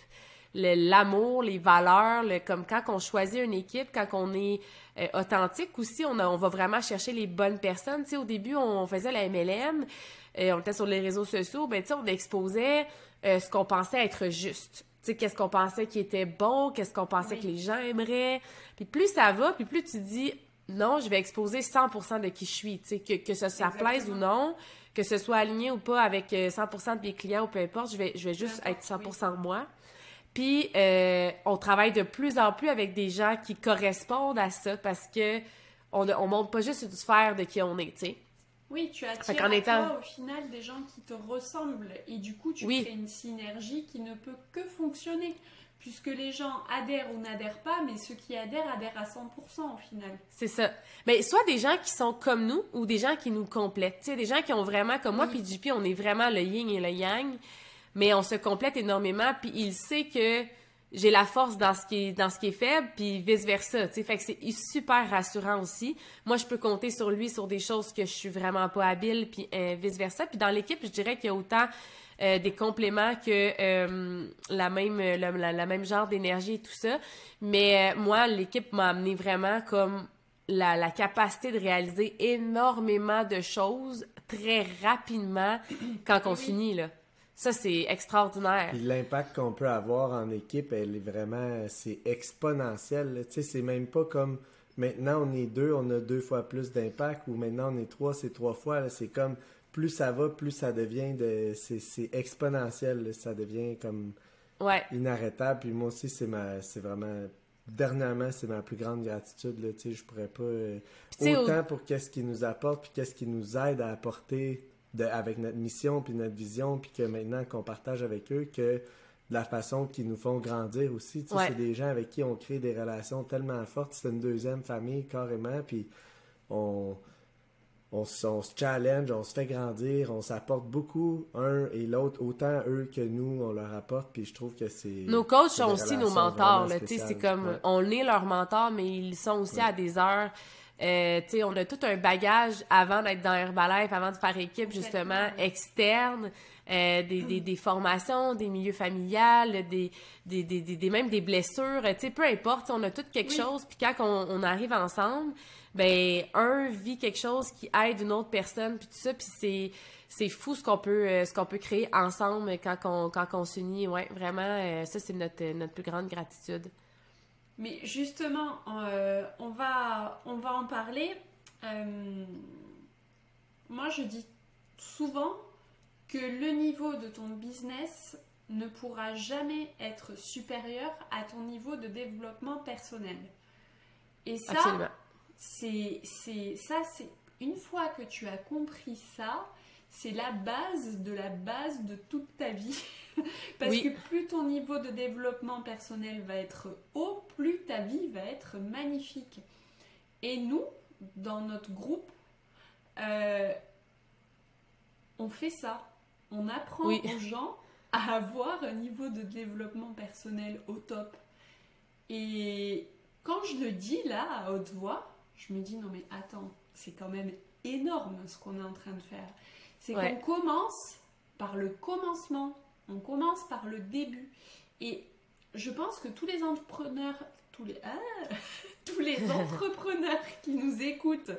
[SPEAKER 3] l'amour, les valeurs, le, comme quand on choisit une équipe, quand on est euh, authentique aussi, on, a- on va vraiment chercher les bonnes personnes. Tu sais, au début, on faisait la MLM, euh, on était sur les réseaux sociaux, ben tu sais, on exposait euh, ce qu'on pensait être juste. Sais, qu'est-ce qu'on pensait qui était bon, qu'est-ce qu'on pensait
[SPEAKER 1] Oui.
[SPEAKER 3] que les gens aimeraient. Puis plus ça va, puis plus tu dis non, je vais exposer 100% de qui je suis, tu sais, que, que ça, plaise ou non, que ce soit aligné ou pas avec euh, 100% de mes clients ou peu importe, je vais, je vais juste être
[SPEAKER 1] importe,
[SPEAKER 3] 100% moi. Puis euh, on travaille de plus en plus avec des gens qui correspondent à ça parce que on, ne- on monte pas juste une sphère de qui on est, tu sais.
[SPEAKER 1] Oui, tu attires à
[SPEAKER 3] étant-
[SPEAKER 1] toi, au final des gens qui te ressemblent et du coup tu
[SPEAKER 3] Oui.
[SPEAKER 1] crées une synergie qui ne peut que fonctionner puisque les gens adhèrent ou n'adhèrent pas mais ceux qui adhèrent adhèrent à 100% au final.
[SPEAKER 3] C'est ça. Mais soit des gens qui sont comme nous ou des gens qui nous complètent. Tu sais, des gens qui ont vraiment, comme moi,
[SPEAKER 1] Oui.
[SPEAKER 3] puis JP, on est vraiment le yin et le yang, mais on se complète énormément, puis il sait que j'ai la force dans ce qui est, dans ce qui est faible, puis vice-versa. Tu sais, fait que c'est super rassurant aussi. Moi, je peux compter sur lui sur des choses que je suis vraiment pas habile, puis euh, vice-versa. Puis dans l'équipe, je dirais qu'il y a autant euh, des compléments que euh, la même le- la, la même genre d'énergie et tout ça. Mais moi, l'équipe m'a amené vraiment comme la, la capacité de réaliser énormément de choses très rapidement quand on
[SPEAKER 1] Oui.
[SPEAKER 3] finit là. Ça c'est extraordinaire.
[SPEAKER 2] Puis l'impact qu'on peut avoir en équipe, elle est vraiment, c'est exponentiel. Tu sais, c'est même pas comme maintenant on est deux, on a deux fois plus d'impact, ou maintenant on est trois, c'est trois fois. C'est comme plus ça va, plus ça devient de, c'est, exponentiel. là. Ça devient comme
[SPEAKER 3] Ouais.
[SPEAKER 2] inarrêtable. Puis moi aussi, c'est ma, c'est vraiment, dernièrement, c'est ma plus grande gratitude. Là. Tu sais, je pourrais pas, euh,
[SPEAKER 3] au-
[SPEAKER 2] autant pour qu'est-ce qui nous apporte, puis qu'est-ce qui nous aide à apporter de, avec notre mission, puis notre vision, puis que maintenant qu'on partage avec eux, que de la façon qu'ils nous font grandir aussi. Tu sais,
[SPEAKER 3] Ouais.
[SPEAKER 2] C'est des gens avec qui on crée des relations tellement fortes. C'est une deuxième famille, carrément. Puis on, on, se- on se challenge, on se fait grandir, on s'apporte beaucoup, un et l'autre, autant eux que nous, on leur apporte. Puis je trouve que c'est.
[SPEAKER 3] Nos coachs sont aussi nos mentors. c'est comme
[SPEAKER 2] Ouais.
[SPEAKER 3] on est leurs mentors, mais ils sont aussi
[SPEAKER 2] Ouais.
[SPEAKER 3] à des heures. Euh, tu sais, on a tout un bagage avant d'être dans Herbalife, avant de faire équipe justement externe, euh, des, des, des formations, des milieux familiales, des, des, des, des, des- même des blessures. Tu sais, peu importe, on a tout quelque
[SPEAKER 1] Oui.
[SPEAKER 3] chose. Puis quand on, on arrive ensemble, ben un vit quelque chose qui aide une autre personne, puis tout ça, puis c'est c'est fou ce qu'on peut euh, ce qu'on peut créer ensemble quand on quand on s'unit. Ouais, vraiment, ça c'est notre notre plus grande gratitude.
[SPEAKER 1] Mais justement, euh, on, va, on va en parler. Euh, moi, je dis souvent que le niveau de ton business ne pourra jamais être supérieur à ton niveau de développement personnel. Et ça, c'est une fois que tu as compris ça c'est la base de la base de toute ta vie [LAUGHS] parce
[SPEAKER 3] Oui.
[SPEAKER 1] que plus ton niveau de développement personnel va être haut plus ta vie va être magnifique et nous dans notre groupe euh, on fait ça on apprend
[SPEAKER 3] Oui.
[SPEAKER 1] aux gens à avoir un niveau de développement personnel au top et quand je le dis là à haute voix, je me dis non mais attends, c'est quand même énorme ce qu'on est en train de faire. C'est
[SPEAKER 3] Ouais.
[SPEAKER 1] qu'on commence par le commencement, on commence par le début. Et je pense que tous les entrepreneurs, tous les, ah, [LAUGHS] tous les [LAUGHS] entrepreneurs qui nous écoutent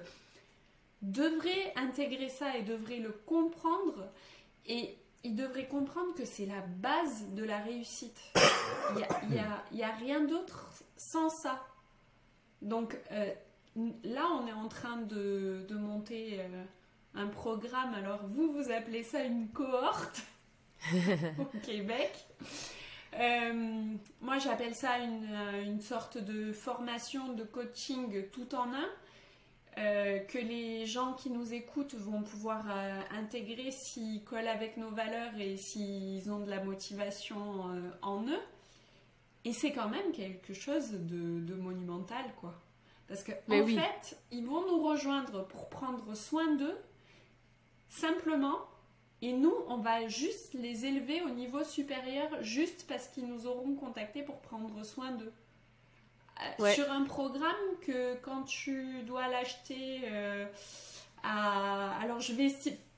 [SPEAKER 1] devrait intégrer ça et devrait le comprendre. Et il devrait comprendre que c'est la base de la réussite. Il n'y a, y a, rien d'autre sans ça. Donc euh, là, on est en train de, de monter euh, un programme. Alors vous, vous appelez ça une cohorte [LAUGHS] au Québec. Euh, moi, j'appelle ça une, une, sorte de formation de coaching tout en un. Euh, que les gens qui nous écoutent vont pouvoir euh, intégrer s'ils collent avec nos valeurs et s'ils ont de la motivation euh, en eux. Et c'est quand même quelque chose de, monumental, quoi. Parce qu'en en fait, ils vont nous rejoindre pour prendre soin d'eux, simplement, et nous, on va juste les élever au niveau supérieur, juste parce qu'ils nous auront contactés pour prendre soin d'eux. Euh, sur un programme que quand tu dois l'acheter euh, à... Alors je vais,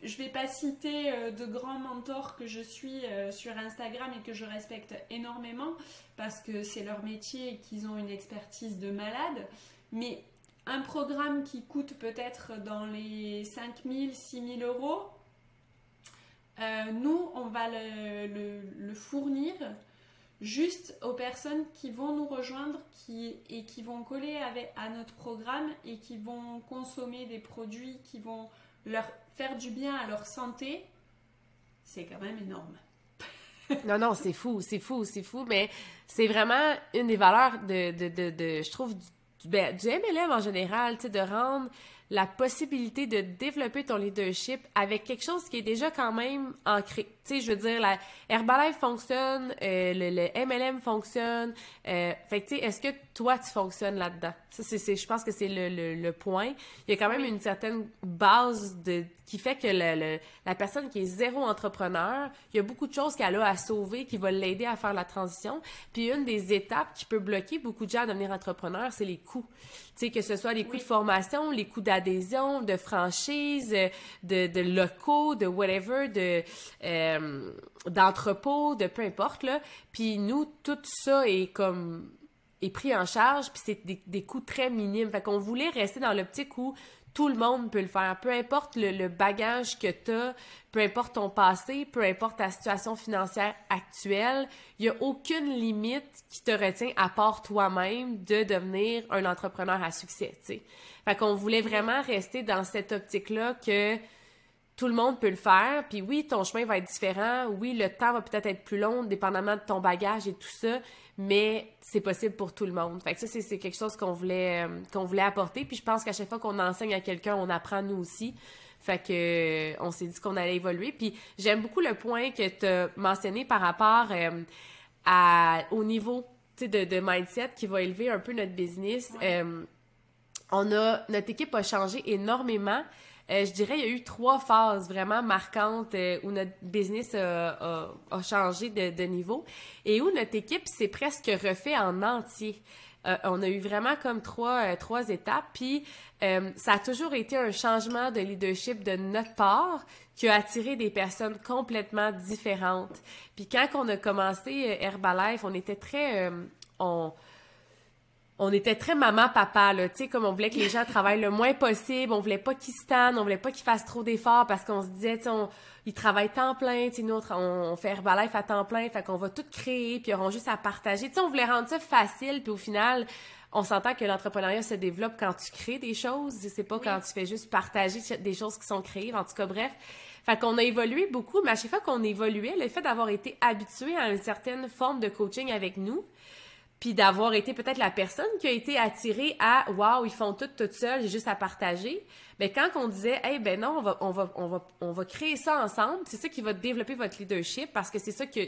[SPEAKER 1] je vais pas citer euh, de grands mentors que je suis sur Instagram et que je respecte énormément parce que c'est leur métier et qu'ils ont une expertise de malade. Mais un programme qui coûte peut-être dans les 5000, 6000 euros, nous, on va le, le fournir juste aux personnes qui vont nous rejoindre qui, et qui vont coller avec, à notre programme et qui vont consommer des produits qui vont leur faire du bien à leur santé, c'est quand même énorme. [LAUGHS]
[SPEAKER 3] non, non, c'est fou, c'est fou, c'est fou, mais c'est vraiment une des valeurs de, de, de, de je trouve, ben, du MLM en général, tu sais, de rendre la possibilité de développer ton leadership avec quelque chose qui est déjà quand même ancré. Tu sais, je veux dire, la Herbalife fonctionne, euh, le, MLM fonctionne. Euh, fait que, tu sais, est-ce que toi, tu fonctionnes là-dedans? Ça, c'est, je pense que c'est le, le, point. Il y a quand même une certaine base de, qui fait que le, la personne qui est zéro entrepreneur, il y a beaucoup de choses qu'elle a à sauver qui vont l'aider à faire la transition. Puis une des étapes qui peut bloquer beaucoup de gens à devenir entrepreneur, c'est les coûts. Tu sais, que ce soit les coûts de formation, les coûts d'adhésion, de franchise, de, locaux, de whatever, de euh, d'entrepôt, de peu importe, là. Puis nous, tout ça est comme est pris en charge, puis c'est des, des coûts très minimes. Fait qu'on voulait rester dans l'optique où tout le monde peut le faire. Peu importe le, bagage que tu as, peu importe ton passé, peu importe ta situation financière actuelle, il n'y a aucune limite qui te retient à part toi-même de devenir un entrepreneur à succès. Fait qu'on voulait vraiment rester dans cette optique-là que tout le monde peut le faire. Puis oui, ton chemin va être différent. Oui, le temps va peut-être être plus long, dépendamment de ton bagage et tout ça mais c'est possible pour tout le monde. Fait que ça, c'est quelque chose qu'on voulait, euh, qu'on voulait apporter. Puis je pense qu'à chaque fois qu'on enseigne à quelqu'un, on apprend nous aussi. Fait que euh, on s'est dit qu'on allait évoluer. Puis j'aime beaucoup le point que tu as mentionné par rapport euh, à, au niveau de, de mindset qui va élever un peu notre business. On a, notre équipe a changé énormément. Euh, je dirais il y a eu trois phases vraiment marquantes euh, où notre business a, changé de, niveau et où notre équipe s'est presque refait en entier. Euh, on a eu vraiment comme trois, trois étapes, puis ça a toujours été un changement de leadership de notre part qui a attiré des personnes complètement différentes. Puis quand on a commencé Herbalife, on était très... on, on était très maman-papa, là, tu sais, comme on voulait que les gens travaillent le moins possible, on voulait pas qu'ils se tannent, on voulait pas qu'ils fassent trop d'efforts parce qu'on se disait, tu sais, ils travaillent temps plein, tu sais, nous, on, fait Herbalife à temps plein, fait qu'on va tout créer, puis ils auront juste à partager. Tu sais, on voulait rendre ça facile, puis au final, on s'entend que l'entrepreneuriat se développe quand tu crées des choses, c'est pas quand tu fais juste partager des choses qui sont créées, en tout cas, bref. Fait qu'on a évolué beaucoup, mais à chaque fois qu'on évoluait, le fait d'avoir été habitué à une certaine forme de coaching avec nous, puis d'avoir été peut-être la personne qui a été attirée à waouh ils font tout tout seul j'ai juste à partager. Mais quand on disait hey ben non on va on va on va on va créer ça ensemble c'est ça qui va développer votre leadership parce que c'est ça que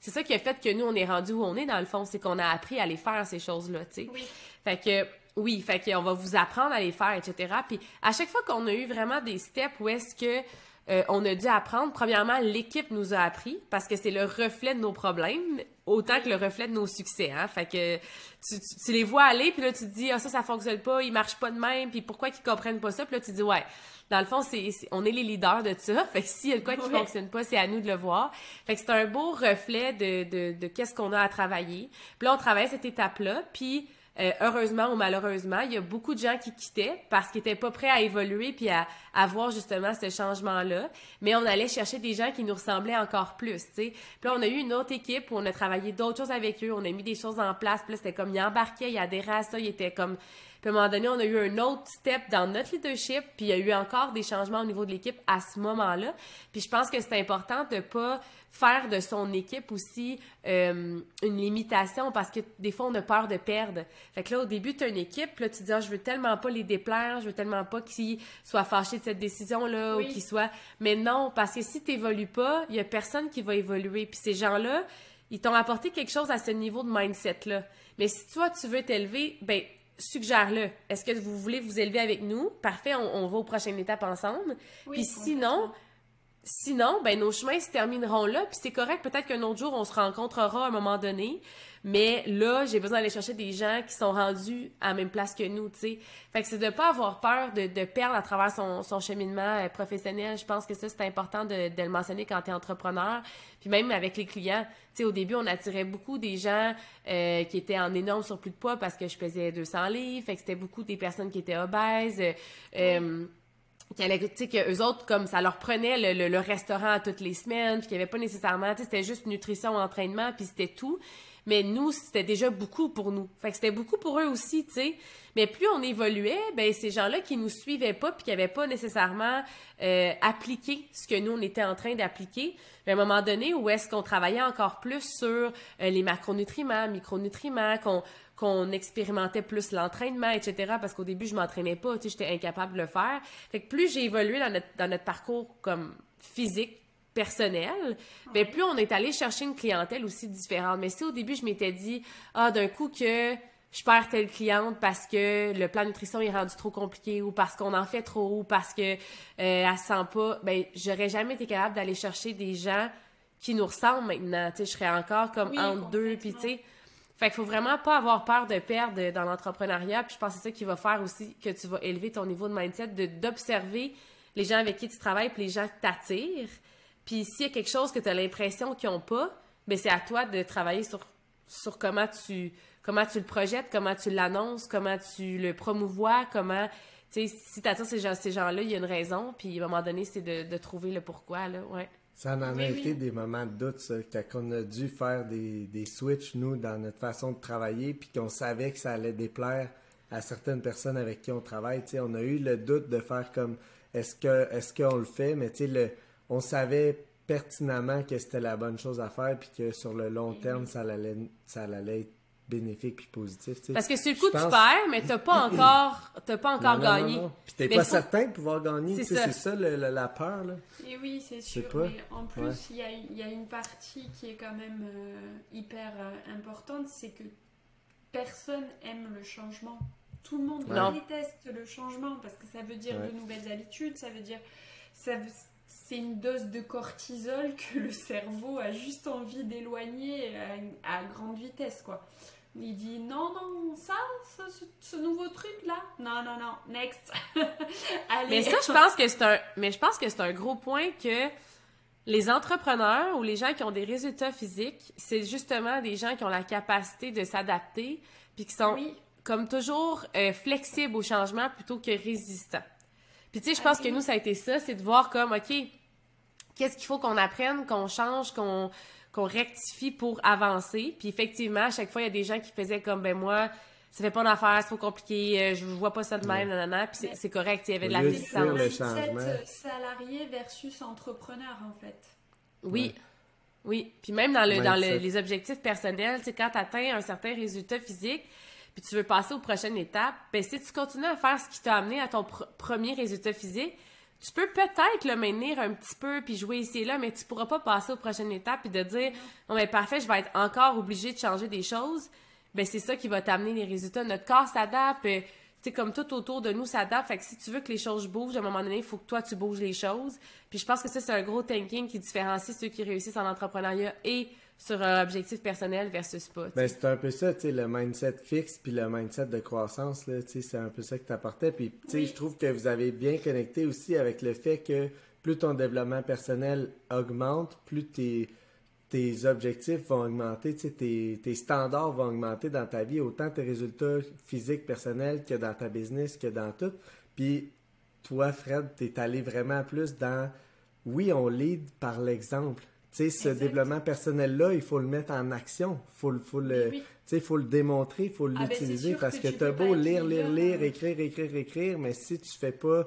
[SPEAKER 3] c'est ça qui a fait que nous on est rendu où on est dans le fond c'est qu'on a appris à les faire ces choses là tu sais. Oui. fait que oui fait qu'on va vous apprendre à les faire etc puis à chaque fois qu'on a eu vraiment des steps où est-ce que euh, on a dû apprendre. Premièrement, l'équipe nous a appris parce que c'est le reflet de nos problèmes autant que le reflet de nos succès. Hein? Fait que tu, les vois aller, puis là, tu te dis, ah, ça, ça fonctionne pas, ils marchent pas de même, puis pourquoi qu'ils comprennent pas ça? Puis là, tu te dis, ouais, dans le fond, c'est, on est les leaders de ça. [LAUGHS] Fait que s'il y a quoi qui fonctionne pas, c'est à nous de le voir. Fait que c'est un beau reflet de, de, de qu'est-ce qu'on a à travailler. Puis là, on travaille cette étape-là, puis euh, heureusement ou malheureusement, il y a beaucoup de gens qui quittaient parce qu'ils n'étaient pas prêts à évoluer puis à, à voir justement ce changement-là. Mais on allait chercher des gens qui nous ressemblaient encore plus, tu sais. Puis là, on a eu une autre équipe où on a travaillé d'autres choses avec eux, on a mis des choses en place. Puis là, c'était comme, ils embarquaient, ils adhéraient à ça, ils étaient comme puis à un moment donné, on a eu un autre step dans notre leadership, puis il y a eu encore des changements au niveau de l'équipe à ce moment-là. Puis je pense que c'est important de pas faire de son équipe aussi euh, une limitation parce que des fois on a peur de perdre. Fait que là au début tu as une équipe, là tu dis ah, je veux tellement pas les déplaire, je veux tellement pas qu'ils soient fâchés de cette décision là ou qu'ils soient mais non parce que si tu évolues pas, il y a personne qui va évoluer puis ces gens-là, ils t'ont apporté quelque chose à ce niveau de mindset là. Mais si toi tu veux t'élever, ben suggère-le. Est-ce que vous voulez vous élever avec nous? Parfait, on, va aux prochaines étapes ensemble. puis sinon, sinon, ben nos chemins se termineront là, puis c'est correct. Peut-être qu'un autre jour, on se rencontrera à un moment donné. Mais là, j'ai besoin d'aller chercher des gens qui sont rendus à la même place que nous, tu sais. Fait que c'est de pas avoir peur de, de perdre à travers son, son cheminement euh, professionnel. Je pense que ça, c'est important de, de, le mentionner quand tu es entrepreneur. Puis même avec les clients, tu sais, au début, on attirait beaucoup des gens euh, qui étaient en énorme surplus de poids parce que je pesais 200 livres. Fait que c'était beaucoup des personnes qui étaient obèses. Euh, euh qui allaient, tu sais, que eux autres, comme ça leur prenait le, le, restaurant toutes les semaines, puis qu'il n'y avait pas nécessairement, tu sais, c'était juste nutrition, entraînement, puis c'était tout. Mais nous, c'était déjà beaucoup pour nous. Fait c'était beaucoup pour eux aussi, tu sais. Mais plus on évoluait, ben ces gens-là qui nous suivaient pas puis qui n'avaient pas nécessairement euh, appliqué ce que nous on était en train d'appliquer, à un moment donné où est-ce qu'on travaillait encore plus sur euh, les macronutriments, micronutriments, qu'on qu'on expérimentait plus l'entraînement, etc. Parce qu'au début, je m'entraînais pas, tu sais, j'étais incapable de le faire. Fait que plus j'ai évolué dans notre, dans notre parcours comme physique, personnel, mais plus on est allé chercher une clientèle aussi différente. Mais si au début je m'étais dit ah d'un coup que je perds telle cliente parce que le plan de nutrition est rendu trop compliqué ou parce qu'on en fait trop ou parce que euh, elle se sent pas, ben j'aurais jamais été capable d'aller chercher des gens qui nous ressemblent maintenant. Tu sais, je serais encore comme entre deux, puis tu sais. Fait qu'il faut vraiment pas avoir peur de perdre dans l'entrepreneuriat. Puis je pense que c'est ça qui va faire aussi que tu vas élever ton niveau de mindset, de d'observer les gens avec qui tu travailles, puis les gens qui t'attirent puis s'il y a quelque chose que tu as l'impression qu'ils n'ont pas, ben c'est à toi de travailler sur, sur comment tu comment tu le projettes, comment tu l'annonces, comment tu le promouvois, comment tu sais si tu attends ces gens ces gens-là, il y a une raison, puis à un moment donné, c'est de, de, trouver le pourquoi là, ouais.
[SPEAKER 2] Ça en a été des moments de doute, ça, qu'on a dû faire des, des switches, nous, dans notre façon de travailler, puis qu'on savait que ça allait déplaire à certaines personnes avec qui on travaille. sais on a eu le doute de faire comme est-ce que est-ce qu'on le fait, mais tu sais, le, on savait pertinemment que c'était la bonne chose à faire puis que sur le long terme, ça allait, ça allait être bénéfique puis positif.
[SPEAKER 3] Parce que sur le coup, tu perds, mais t'as pas [LAUGHS] encore, t'as pas encore gagné.
[SPEAKER 2] Puis t'es pas certain de pouvoir gagner. C'est ça, ça la peur. Là.
[SPEAKER 1] Et oui, c'est sûr. Mais en plus, il y, y, a, une partie qui est quand même euh, hyper euh, importante, c'est que personne aime le changement. Tout le monde déteste le changement parce que ça veut dire de nouvelles habitudes, ça veut dire ça, c'est une dose de cortisol que le cerveau a juste envie d'éloigner à, grande vitesse, quoi. Il dit non, non, ça, ce, nouveau truc là, non, non, non, next. [LAUGHS]
[SPEAKER 3] Allez. Mais ça, je pense que c'est un, mais je pense que c'est un gros point que les entrepreneurs ou les gens qui ont des résultats physiques, c'est justement des gens qui ont la capacité de s'adapter, puis qui sont, comme toujours, euh, flexibles au changement plutôt que résistants. Puis tu sais, je pense que nous, ça a été ça, c'est de voir comme, OK, qu'est-ce qu'il faut qu'on apprenne, qu'on change, qu'on qu'on rectifie pour avancer. Puis effectivement, à chaque fois, il y a des gens qui faisaient comme, ben moi, ça fait pas d'affaires, c'est trop compliqué, euh, je vois pas ça de même, nanana, puis c'est correct, il y avait de la résistance.
[SPEAKER 1] Le salarié versus entrepreneur, en fait.
[SPEAKER 3] Oui. Oui, puis même dans, le, dans les objectifs personnels, tu sais, quand tu atteins un certain résultat physique, puis tu veux passer aux prochaines étapes, ben si tu continues à faire ce qui t'a amené à ton premier résultat physique, tu peux peut-être le maintenir un petit peu puis jouer ici et là, mais tu pourras pas passer aux prochaines étapes puis de dire non mais parfait, je vais être encore obligé de changer des choses. Ben c'est ça qui va t'amener les résultats. Notre corps s'adapte, euh, tu sais comme tout autour de nous s'adapte. Fait que si tu veux que les choses bougent, à un moment donné, il faut que toi tu bouges les choses. Puis je pense que ça c'est un gros thinking qui différencie ceux qui réussissent en entrepreneuriat et sur un objectif personnel versus pas.
[SPEAKER 2] Ben, c'est un peu ça, tu sais, le mindset fixe puis le mindset de croissance, là, tu sais, c'est un peu ça que tu apportais. Puis, tu sais, je trouve que vous avez bien connecté aussi avec le fait que plus ton développement personnel augmente, plus tes, tes objectifs vont augmenter, tu sais, tes, tes standards vont augmenter dans ta vie, autant tes résultats physiques, personnels que dans ta business, que dans tout. Puis toi, Fred, t'es allé vraiment plus dans, oui, on lead par l'exemple. Tu sais, ce
[SPEAKER 1] Exact.
[SPEAKER 2] développement personnel-là, il faut le mettre en action. Faut, le- faut le,
[SPEAKER 1] Oui.
[SPEAKER 2] tu sais, faut le démontrer, faut
[SPEAKER 1] Ah, ben,
[SPEAKER 2] l'utiliser parce
[SPEAKER 1] que
[SPEAKER 2] que
[SPEAKER 1] tu peux
[SPEAKER 2] beau lire, lire, lire,
[SPEAKER 1] euh.
[SPEAKER 2] écrire, écrire, écrire, mais si tu fais pas,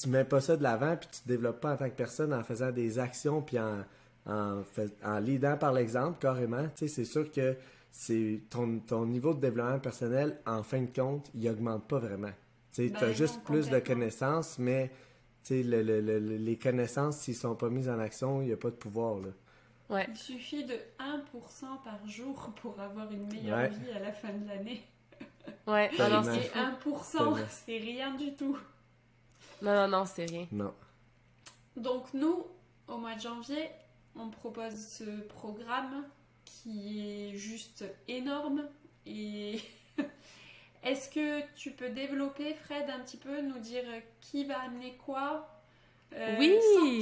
[SPEAKER 2] tu mets pas ça de l'avant puis tu te développes pas en tant que personne en faisant des actions puis en, en, en leadant par l'exemple carrément, tu sais, c'est sûr que c'est ton, ton niveau de développement personnel, en fin de compte, il augmente pas vraiment. Tu sais,
[SPEAKER 1] Ben
[SPEAKER 2] as juste plus de connaissances, mais le- le- le- les connaissances, s'ils sont pas mises en action, il n'y a pas de pouvoir. Là.
[SPEAKER 3] Ouais.
[SPEAKER 1] Il suffit de 1% par jour pour avoir une meilleure
[SPEAKER 2] Ouais.
[SPEAKER 1] vie à la fin de l'année.
[SPEAKER 3] Ouais, non, non, c'est
[SPEAKER 1] Et
[SPEAKER 3] fou.
[SPEAKER 1] 1%,
[SPEAKER 2] Tellement.
[SPEAKER 1] c'est rien du tout.
[SPEAKER 3] Non, non, non, c'est rien.
[SPEAKER 2] Non.
[SPEAKER 1] Donc nous, au mois de janvier, on propose ce programme qui est juste énorme. Et [LAUGHS] est-ce que tu peux développer, Fred, un petit peu, nous dire qui va amener quoi Euh,
[SPEAKER 3] Oui.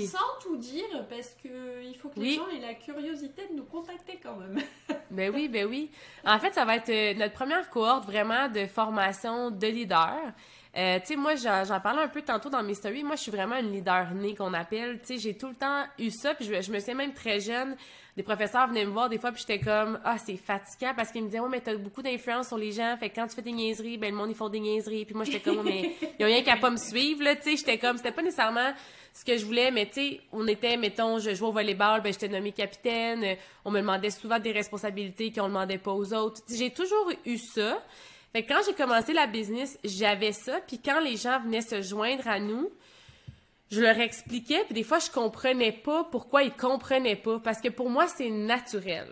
[SPEAKER 1] sans, sans tout dire, parce que il faut que les
[SPEAKER 3] Oui.
[SPEAKER 1] gens aient la curiosité de nous contacter quand même. [LAUGHS]
[SPEAKER 3] Ben oui, ben oui. En fait, ça va être euh, notre première cohorte vraiment de formation de leader. Euh, tu sais, moi, j'en parlais un peu tantôt dans mes stories. Moi, je suis vraiment une leader née qu'on appelle. Tu sais, j'ai tout le temps eu ça. Puis je, je me souviens même très jeune, des professeurs venaient me voir des fois, puis j'étais comme, ah, c'est fatigant parce qu'ils me disaient, ouais, mais t'as beaucoup d'influence sur les gens. Fait que quand tu fais des niaiseries, ben le monde, ils font des niaiseries. Puis moi, j'étais comme, mais ils ont rien qu'à pas me suivre, là. Tu sais, j'étais comme, c'était pas nécessairement ce que je voulais, mais tu sais, on était, mettons, je jouais au volleyball, ben j'étais nommée capitaine, on me demandait souvent des responsabilités qu'on ne demandait pas aux autres. Sais, J'ai toujours eu ça. Fait que quand j'ai commencé la business, j'avais ça, puis quand les gens venaient se joindre à nous, je leur expliquais, puis des fois, je comprenais pas pourquoi ils comprenaient pas, parce que pour moi, c'est naturel.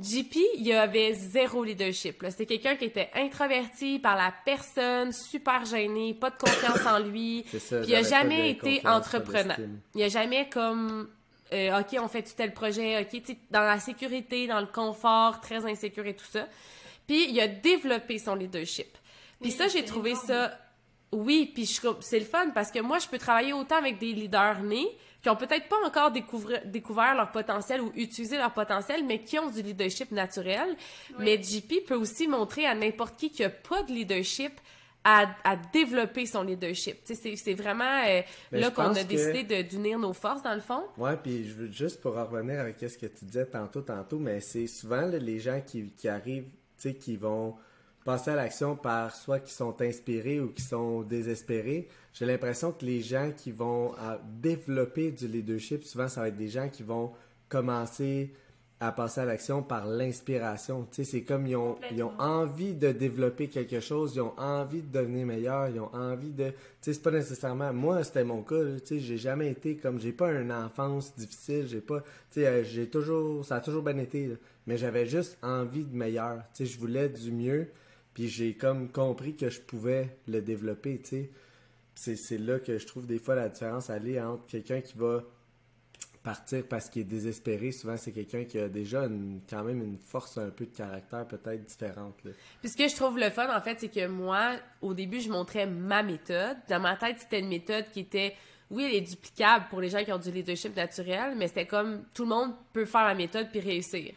[SPEAKER 3] JP, il y avait zéro leadership. C'était quelqu'un qui était introverti par la personne, super gêné, pas de confiance en lui. [COUGHS]
[SPEAKER 2] Ça.
[SPEAKER 3] Puis il a jamais été entrepreneur. Il a jamais comme euh, OK, on fait tel projet, OK, dans la sécurité, dans le confort, très insécure et tout ça. Puis il a développé son leadership. Puis
[SPEAKER 1] Oui,
[SPEAKER 3] ça, j'ai trouvé
[SPEAKER 1] énorme.
[SPEAKER 3] ça oui, puis je c'est le fun parce que moi je peux travailler autant avec des leaders nés qui ont peut-être pas encore découvert, découvert leur potentiel ou utilisé leur potentiel, mais qui ont du leadership naturel.
[SPEAKER 1] Oui.
[SPEAKER 3] Mais JP peut aussi montrer à n'importe qui qui a pas de leadership à, à développer son leadership. C'est vraiment euh,
[SPEAKER 2] Mais
[SPEAKER 3] là qu'on a décidé d'unir nos forces, dans le fond.
[SPEAKER 2] Ouais, puis je veux juste pour en revenir avec ce que tu disais tantôt, tantôt, mais c'est souvent là, les gens qui, qui arrivent, qui vont passer à l'action par soit qui sont inspirés ou qui sont désespérés. J'ai l'impression que les gens qui vont à développer du leadership, souvent ça va être des gens qui vont commencer à passer à l'action par l'inspiration. Tu sais, c'est comme ils ont, ils ont envie de développer quelque chose, ils ont envie de devenir meilleurs, ils ont envie de... Tu sais, c'est pas nécessairement... Moi, c'était mon cas, tu sais, j'ai jamais été comme... J'ai pas une enfance difficile, j'ai pas... Tu sais, euh, j'ai toujours... Ça a toujours bien été, là. mais j'avais juste envie de meilleur. Tu sais, je voulais du mieux, puis j'ai comme compris que je pouvais le développer, tu sais. C'est c'est là que je trouve des fois la différence aller entre quelqu'un qui va partir parce qu'il est désespéré. Souvent, c'est quelqu'un qui a déjà une- quand même une force un peu de caractère peut-être différente. là.
[SPEAKER 3] Puis ce que je trouve le fun, en fait, c'est que moi, au début, je montrais ma méthode. Dans ma tête, c'était une méthode qui était, oui, elle est duplicable pour les gens qui ont du leadership naturel, mais c'était comme tout le monde peut faire ma méthode puis réussir.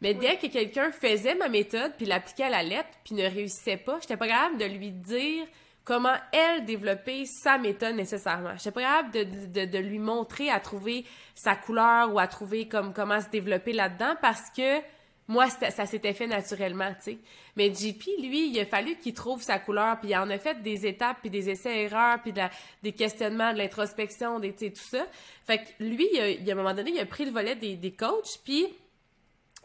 [SPEAKER 3] Mais dès que quelqu'un faisait ma méthode puis l'appliquait à la lettre puis ne réussissait pas, j'étais pas capable de lui dire comment elle développer sa méthode nécessairement. J'étais pas capable de, de, de lui montrer à trouver sa couleur ou à trouver comme comment se développer là-dedans parce que moi, ça s'était fait naturellement, tu sais. Mais JP, lui, il a fallu qu'il trouve sa couleur, puis il en a fait des étapes, puis des essais-erreurs, puis de des questionnements, de l'introspection, des, tu sais, tout ça. Fait que lui, il a, il à un moment donné, il a pris le volet des, des coachs, puis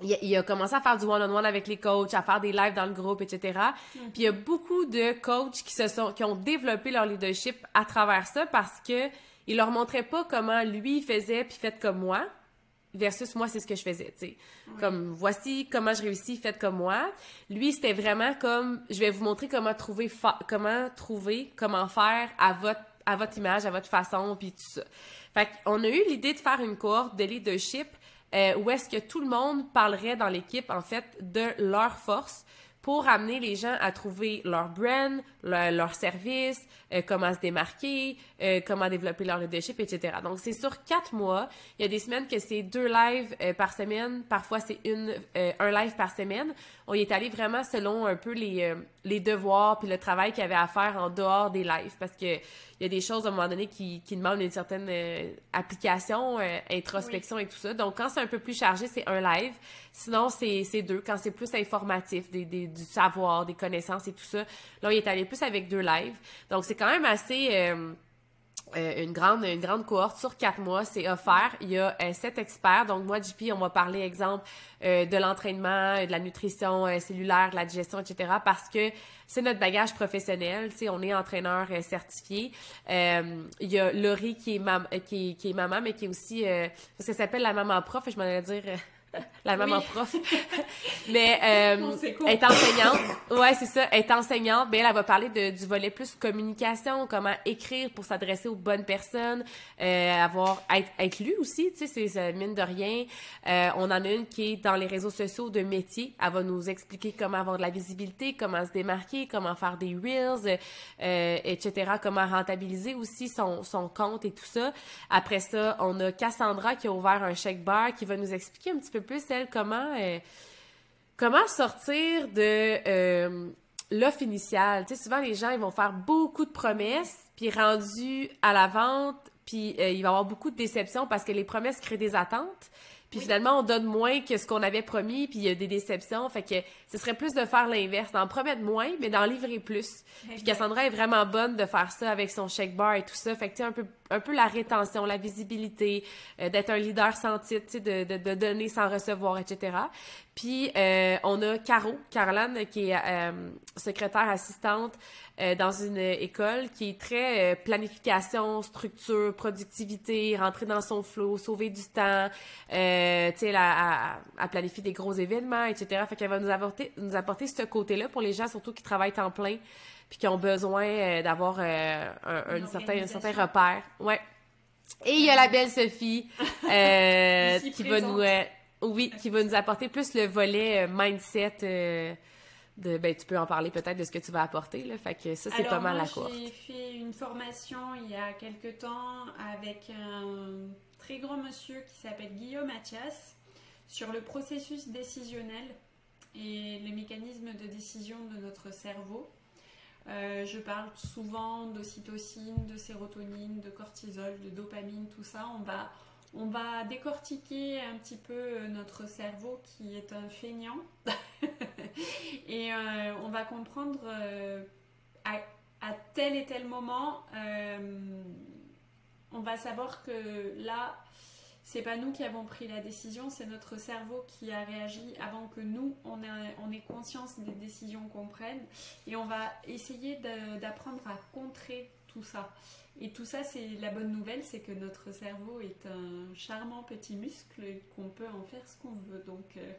[SPEAKER 3] il a, il a commencé à faire du one-on-one avec les coachs, à faire des lives dans le groupe, etc. Puis il y a beaucoup de coachs qui se sont, qui ont développé leur leadership à travers ça parce que il leur montrait pas comment lui faisait puis faites comme moi versus moi c'est ce que je faisais, tu sais. Comme voici comment je réussis, faites comme moi. Lui c'était vraiment comme je vais vous montrer comment trouver comment trouver, comment faire à votre à votre image, à votre façon puis tout ça. Fait qu'on a eu l'idée de faire une cohorte de leadership euh, où est-ce que tout le monde parlerait dans l'équipe, en fait, de leur force pour amener les gens à trouver leur brand, leur, service, euh, comment se démarquer, euh, comment développer leur leadership, etc. Donc, c'est sur quatre mois. Il y a des semaines que c'est deux lives euh, par semaine. Parfois, c'est une un live par semaine. On y est allé vraiment selon un peu les, les devoirs puis le travail qu'il y avait à faire en dehors des lives parce que il y a des choses à un moment donné qui, qui demandent une certaine application, introspection et tout ça. Donc, quand c'est un peu plus chargé, c'est un live. Sinon, c'est deux. Quand c'est plus informatif, des, des, du savoir, des connaissances et tout ça, là, y est allé plus avec deux lives. Donc, c'est quand même assez... Euh, euh, une grande une grande cohorte sur quatre mois, c'est offert. Il y a euh, sept experts. Donc moi, JP, on va parler exemple de l'entraînement, de la nutrition cellulaire, de la digestion, etc. Parce que c'est notre bagage professionnel. Tu sais, on est entraîneur certifié. il y a Laurie qui est, mam qui, qui est maman, mais qui est aussi parce que ça s'appelle la maman prof. Je m'en allais dire la maman prof. [LAUGHS] mais euh, elle est enseignante. Ouais, c'est ça. Elle est enseignante. Ben, elle, va parler de, du volet plus communication, comment écrire pour s'adresser aux bonnes personnes, euh, avoir être, être lu aussi. Tu sais, c'est mine de rien. Euh, on en a une qui est dans les réseaux sociaux de métier. Elle va nous expliquer comment avoir de la visibilité, comment se démarquer, comment faire des reels, euh, etc. Comment rentabiliser aussi son, son compte et tout ça. Après ça, on a Cassandra qui a ouvert un chèque bar qui va nous expliquer un petit peu plus, elle, comment, euh, sortir de euh, l'offre initiale? Tu sais, souvent, les gens, vont faire beaucoup de promesses, puis rendu à la vente, puis euh, il va y avoir beaucoup de déceptions parce que les promesses créent des attentes. Puis finalement, on donne moins que ce qu'on avait promis, puis il y a des déceptions. Fait que ce serait plus de faire l'inverse, d'en promettre moins, mais d'en livrer plus. Puis Cassandra est vraiment bonne de faire ça avec son chèque bar et tout ça. Fait que tu sais, un peu, un peu la rétention, la visibilité, euh, d'être un leader sans titre, tu sais, de, de, de, donner sans recevoir, etc. Puis euh, on a Caro, Caroline, qui est euh, secrétaire assistante euh, dans une école qui est très planification, structure, productivité, rentrer dans son flow, sauver du temps, tu sais, à, à, planifier des gros événements, etc. Fait qu'elle va nous apporter, nous apporter ce côté-là pour les gens surtout qui travaillent temps plein puis qui ont besoin d'avoir un, un, certain, un certain repère. Ouais. Et il y a la belle Sophie [LAUGHS] qui va nous oui, qui va nous apporter plus le volet euh, mindset. De, ben, tu peux en parler peut-être de ce que tu vas apporter. Là. Fait que ça, c'est pas mal la courte.
[SPEAKER 1] J'ai fait une formation il y a quelque temps avec un très grand monsieur qui s'appelle Guillaume Mathias sur le processus décisionnel et les mécanismes de décision de notre cerveau. Euh, je parle souvent d'ocytocine, de sérotonine, de cortisol, de dopamine, tout ça. On va, on va décortiquer un petit peu euh, notre cerveau qui est un feignant. [LAUGHS] Et euh, on va comprendre euh, à, tel et tel moment, on va savoir que là, c'est pas nous qui avons pris la décision, c'est notre cerveau qui a réagi avant que nous, on ait, on ait conscience des décisions qu'on prenne et on va essayer d'apprendre à contrer tout ça. Et tout ça, c'est la bonne nouvelle, c'est que notre cerveau est un charmant petit muscle et qu'on peut en faire ce qu'on veut. Donc, euh,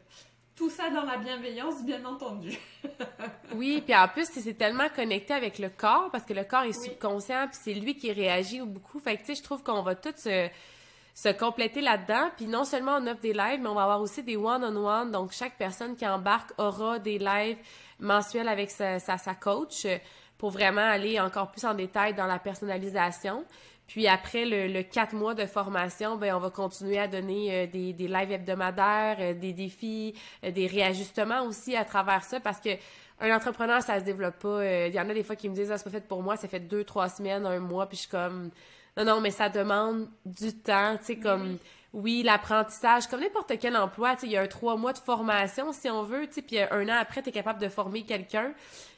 [SPEAKER 1] tout ça dans la bienveillance, bien entendu. [LAUGHS]
[SPEAKER 3] oui, puis en plus, c'est tellement connecté avec le corps parce que le corps est subconscient, puis c'est lui qui réagit beaucoup. Fait que, tu sais, je trouve qu'on va tous se, se compléter là-dedans. Puis non seulement on offre des lives, mais on va avoir aussi des one-on-one. Donc, chaque personne qui embarque aura des lives mensuels avec sa, sa, sa coach pour vraiment aller encore plus en détail dans la personnalisation. Puis après le, le quatre mois de formation, ben on va continuer à donner euh, des, des lives hebdomadaires, euh, des défis, euh, des réajustements aussi à travers ça parce que un entrepreneur, ça se développe pas. Il y en a des fois qui me disent ah, c'est pas fait pour moi, ça fait deux, trois semaines, un mois, puis je suis comme non, non, mais ça demande du temps, tu sais, comme oui, l'apprentissage, comme n'importe quel emploi, tu sais, il y a un trois mois de formation, si on veut, tu sais, puis un an après, tu es capable de former quelqu'un.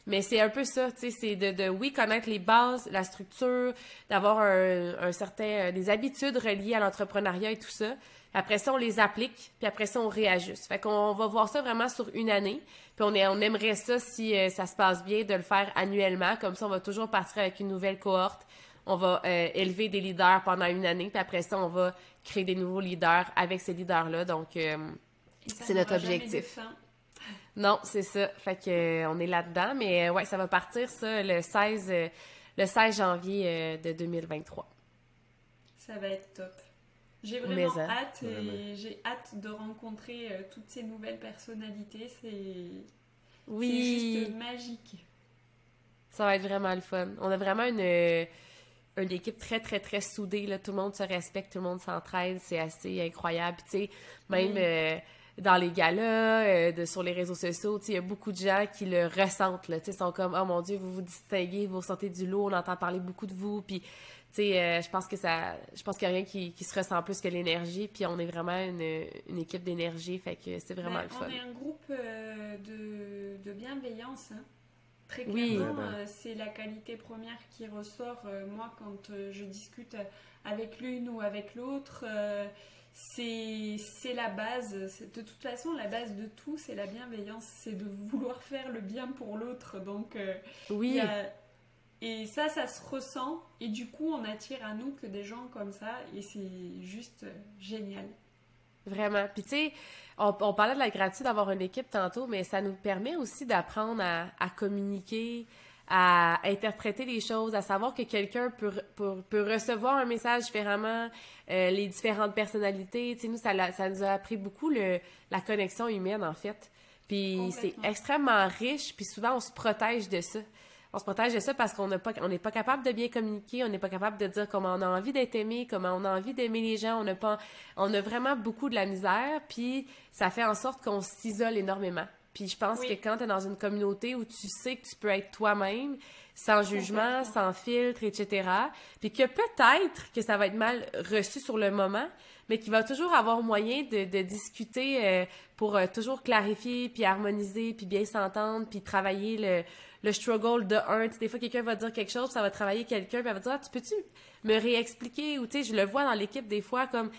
[SPEAKER 3] Mais c'est un peu ça, tu sais, c'est de, de, oui, connaître les bases, la structure, d'avoir un, un, certain, euh, des habitudes reliées à l'entrepreneuriat et tout ça. Après ça, on les applique, puis après ça, on réajuste. Fait qu'on va voir ça vraiment sur une année. Puis on, est, on aimerait ça, si euh, ça se passe bien, de le faire annuellement. Comme ça, on va toujours partir avec une nouvelle cohorte. On va euh, élever des leaders pendant une année, puis après ça, on va créer des nouveaux leaders avec ces leaders-là. Donc, euh, c'est notre objectif. Non, c'est ça. Fait que euh, on est là-dedans, mais ouais, ça va partir ça le 16 le 16 janvier de 2023.
[SPEAKER 1] Ça va être top. J'ai vraiment hâte et j'ai hâte de rencontrer toutes ces nouvelles personnalités. C'est
[SPEAKER 3] Oui.
[SPEAKER 1] C'est juste magique.
[SPEAKER 3] Ça va être vraiment le fun. On a vraiment une, euh, une équipe très, très, très soudée. Là. Tout le monde se respecte, tout le monde s'entraide. C'est assez incroyable. Tu sais, même
[SPEAKER 1] Oui.
[SPEAKER 3] euh, dans les galas, euh, de, sur les réseaux sociaux, il y a beaucoup de gens qui le ressentent. Là. Tu sais, Ils sont comme, oh mon Dieu, vous vous distinguez, vous sortez du lot, on entend parler beaucoup de vous. Puis, tu sais, euh, je pense que ça, je pense qu'il n'y a rien qui, qui se ressent plus que l'énergie. Puis, on est vraiment une, une équipe d'énergie. Fait que c'est vraiment
[SPEAKER 1] Ben,
[SPEAKER 3] le fun.
[SPEAKER 1] On est un groupe de, de bienveillance. hein. Très clairement,
[SPEAKER 2] Ah ben.
[SPEAKER 1] euh, c'est la qualité première qui ressort. euh, moi, quand euh, je discute avec l'une ou avec l'autre, c'est la base. De toute façon, la base de tout, c'est la bienveillance. C'est de vouloir faire le bien pour l'autre. Donc,
[SPEAKER 3] Oui.
[SPEAKER 1] a- Et ça, ça se ressent. Et du coup, on attire à nous que des gens comme ça. Et c'est juste génial.
[SPEAKER 3] Vraiment. Puis tu sais, on, on parlait de la gratitude d'avoir une équipe tantôt, mais ça nous permet aussi d'apprendre à, à communiquer, à interpréter les choses, à savoir que quelqu'un peut, peut, peut recevoir un message différemment, euh, les différentes personnalités. Tu sais, nous, ça, ça nous a appris beaucoup le, la connexion humaine, en fait. Puis c'est extrêmement riche, puis souvent, on se protège de ça. On se protège de ça parce qu'on n'a pas, on n'est pas capable de bien communiquer, on n'est pas capable de dire comment on a envie d'être aimé, comment on a envie d'aimer les gens. On n'a pas, on a vraiment beaucoup de la misère, puis ça fait en sorte qu'on s'isole énormément. Puis je pense
[SPEAKER 1] Oui.
[SPEAKER 3] que quand tu es dans une communauté où tu sais que tu peux être toi-même, sans jugement, sans filtre, etc., puis que peut-être que ça va être mal reçu sur le moment, mais qu'il va toujours avoir moyen de, de discuter euh, pour euh, toujours clarifier, puis harmoniser, puis bien s'entendre, puis travailler le, le struggle de un. Des fois, quelqu'un va dire quelque chose, ça va travailler quelqu'un, puis elle va dire, ah, tu peux-tu me réexpliquer? Ou, tu sais, je le vois dans l'équipe des fois, comme,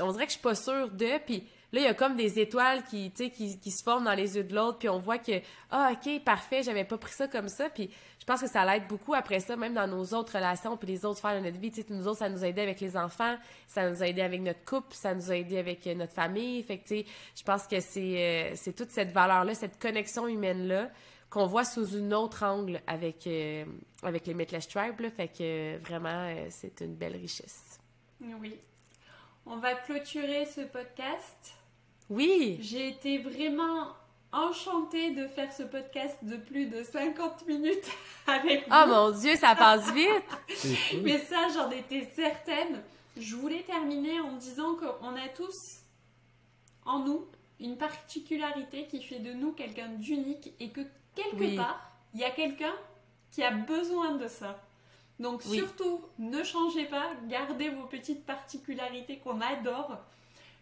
[SPEAKER 3] on dirait que je suis pas sûre de, puis là, il y a comme des étoiles qui, qui, qui se forment dans les yeux de l'autre, puis on voit que, ah, ok, parfait, j'avais pas pris ça comme ça, puis je pense que ça l'aide beaucoup après ça, même dans nos autres relations, puis les autres sphères de notre vie. Tu sais, nous autres, ça nous a aidé avec les enfants, ça nous a aidé avec notre couple, ça nous a aidé avec euh, notre famille. Fait que, tu sais, je pense que c'est euh, c'est toute cette valeur-là, cette connexion humaine-là, qu'on voit sous une autre angle avec, euh, avec les Metless Tribe, là. Fait que, euh, vraiment, euh, c'est une belle richesse.
[SPEAKER 1] Oui. On va clôturer ce podcast.
[SPEAKER 3] Oui!
[SPEAKER 1] J'ai été vraiment enchantée de faire ce podcast de plus de 50 minutes [LAUGHS] avec vous.
[SPEAKER 3] Oh mon Dieu, ça passe vite! [LAUGHS]
[SPEAKER 1] Mais ça, j'en étais certaine. Je voulais terminer en disant qu'on a tous en nous une particularité qui fait de nous quelqu'un d'unique et que quelque
[SPEAKER 3] Oui.
[SPEAKER 1] part, il y a quelqu'un qui a besoin de ça. Donc
[SPEAKER 3] Oui.
[SPEAKER 1] surtout, ne changez pas, gardez vos petites particularités qu'on adore.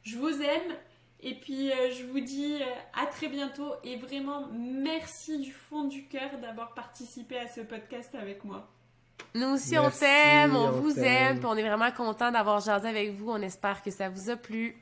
[SPEAKER 1] Je vous aime et puis euh, je vous dis euh, à très bientôt et vraiment merci du fond du cœur d'avoir participé à ce podcast avec moi.
[SPEAKER 3] Nous aussi, on t'aime, on,
[SPEAKER 2] on
[SPEAKER 3] vous aime, puis on est vraiment content d'avoir jasé avec vous. On espère que ça vous a plu.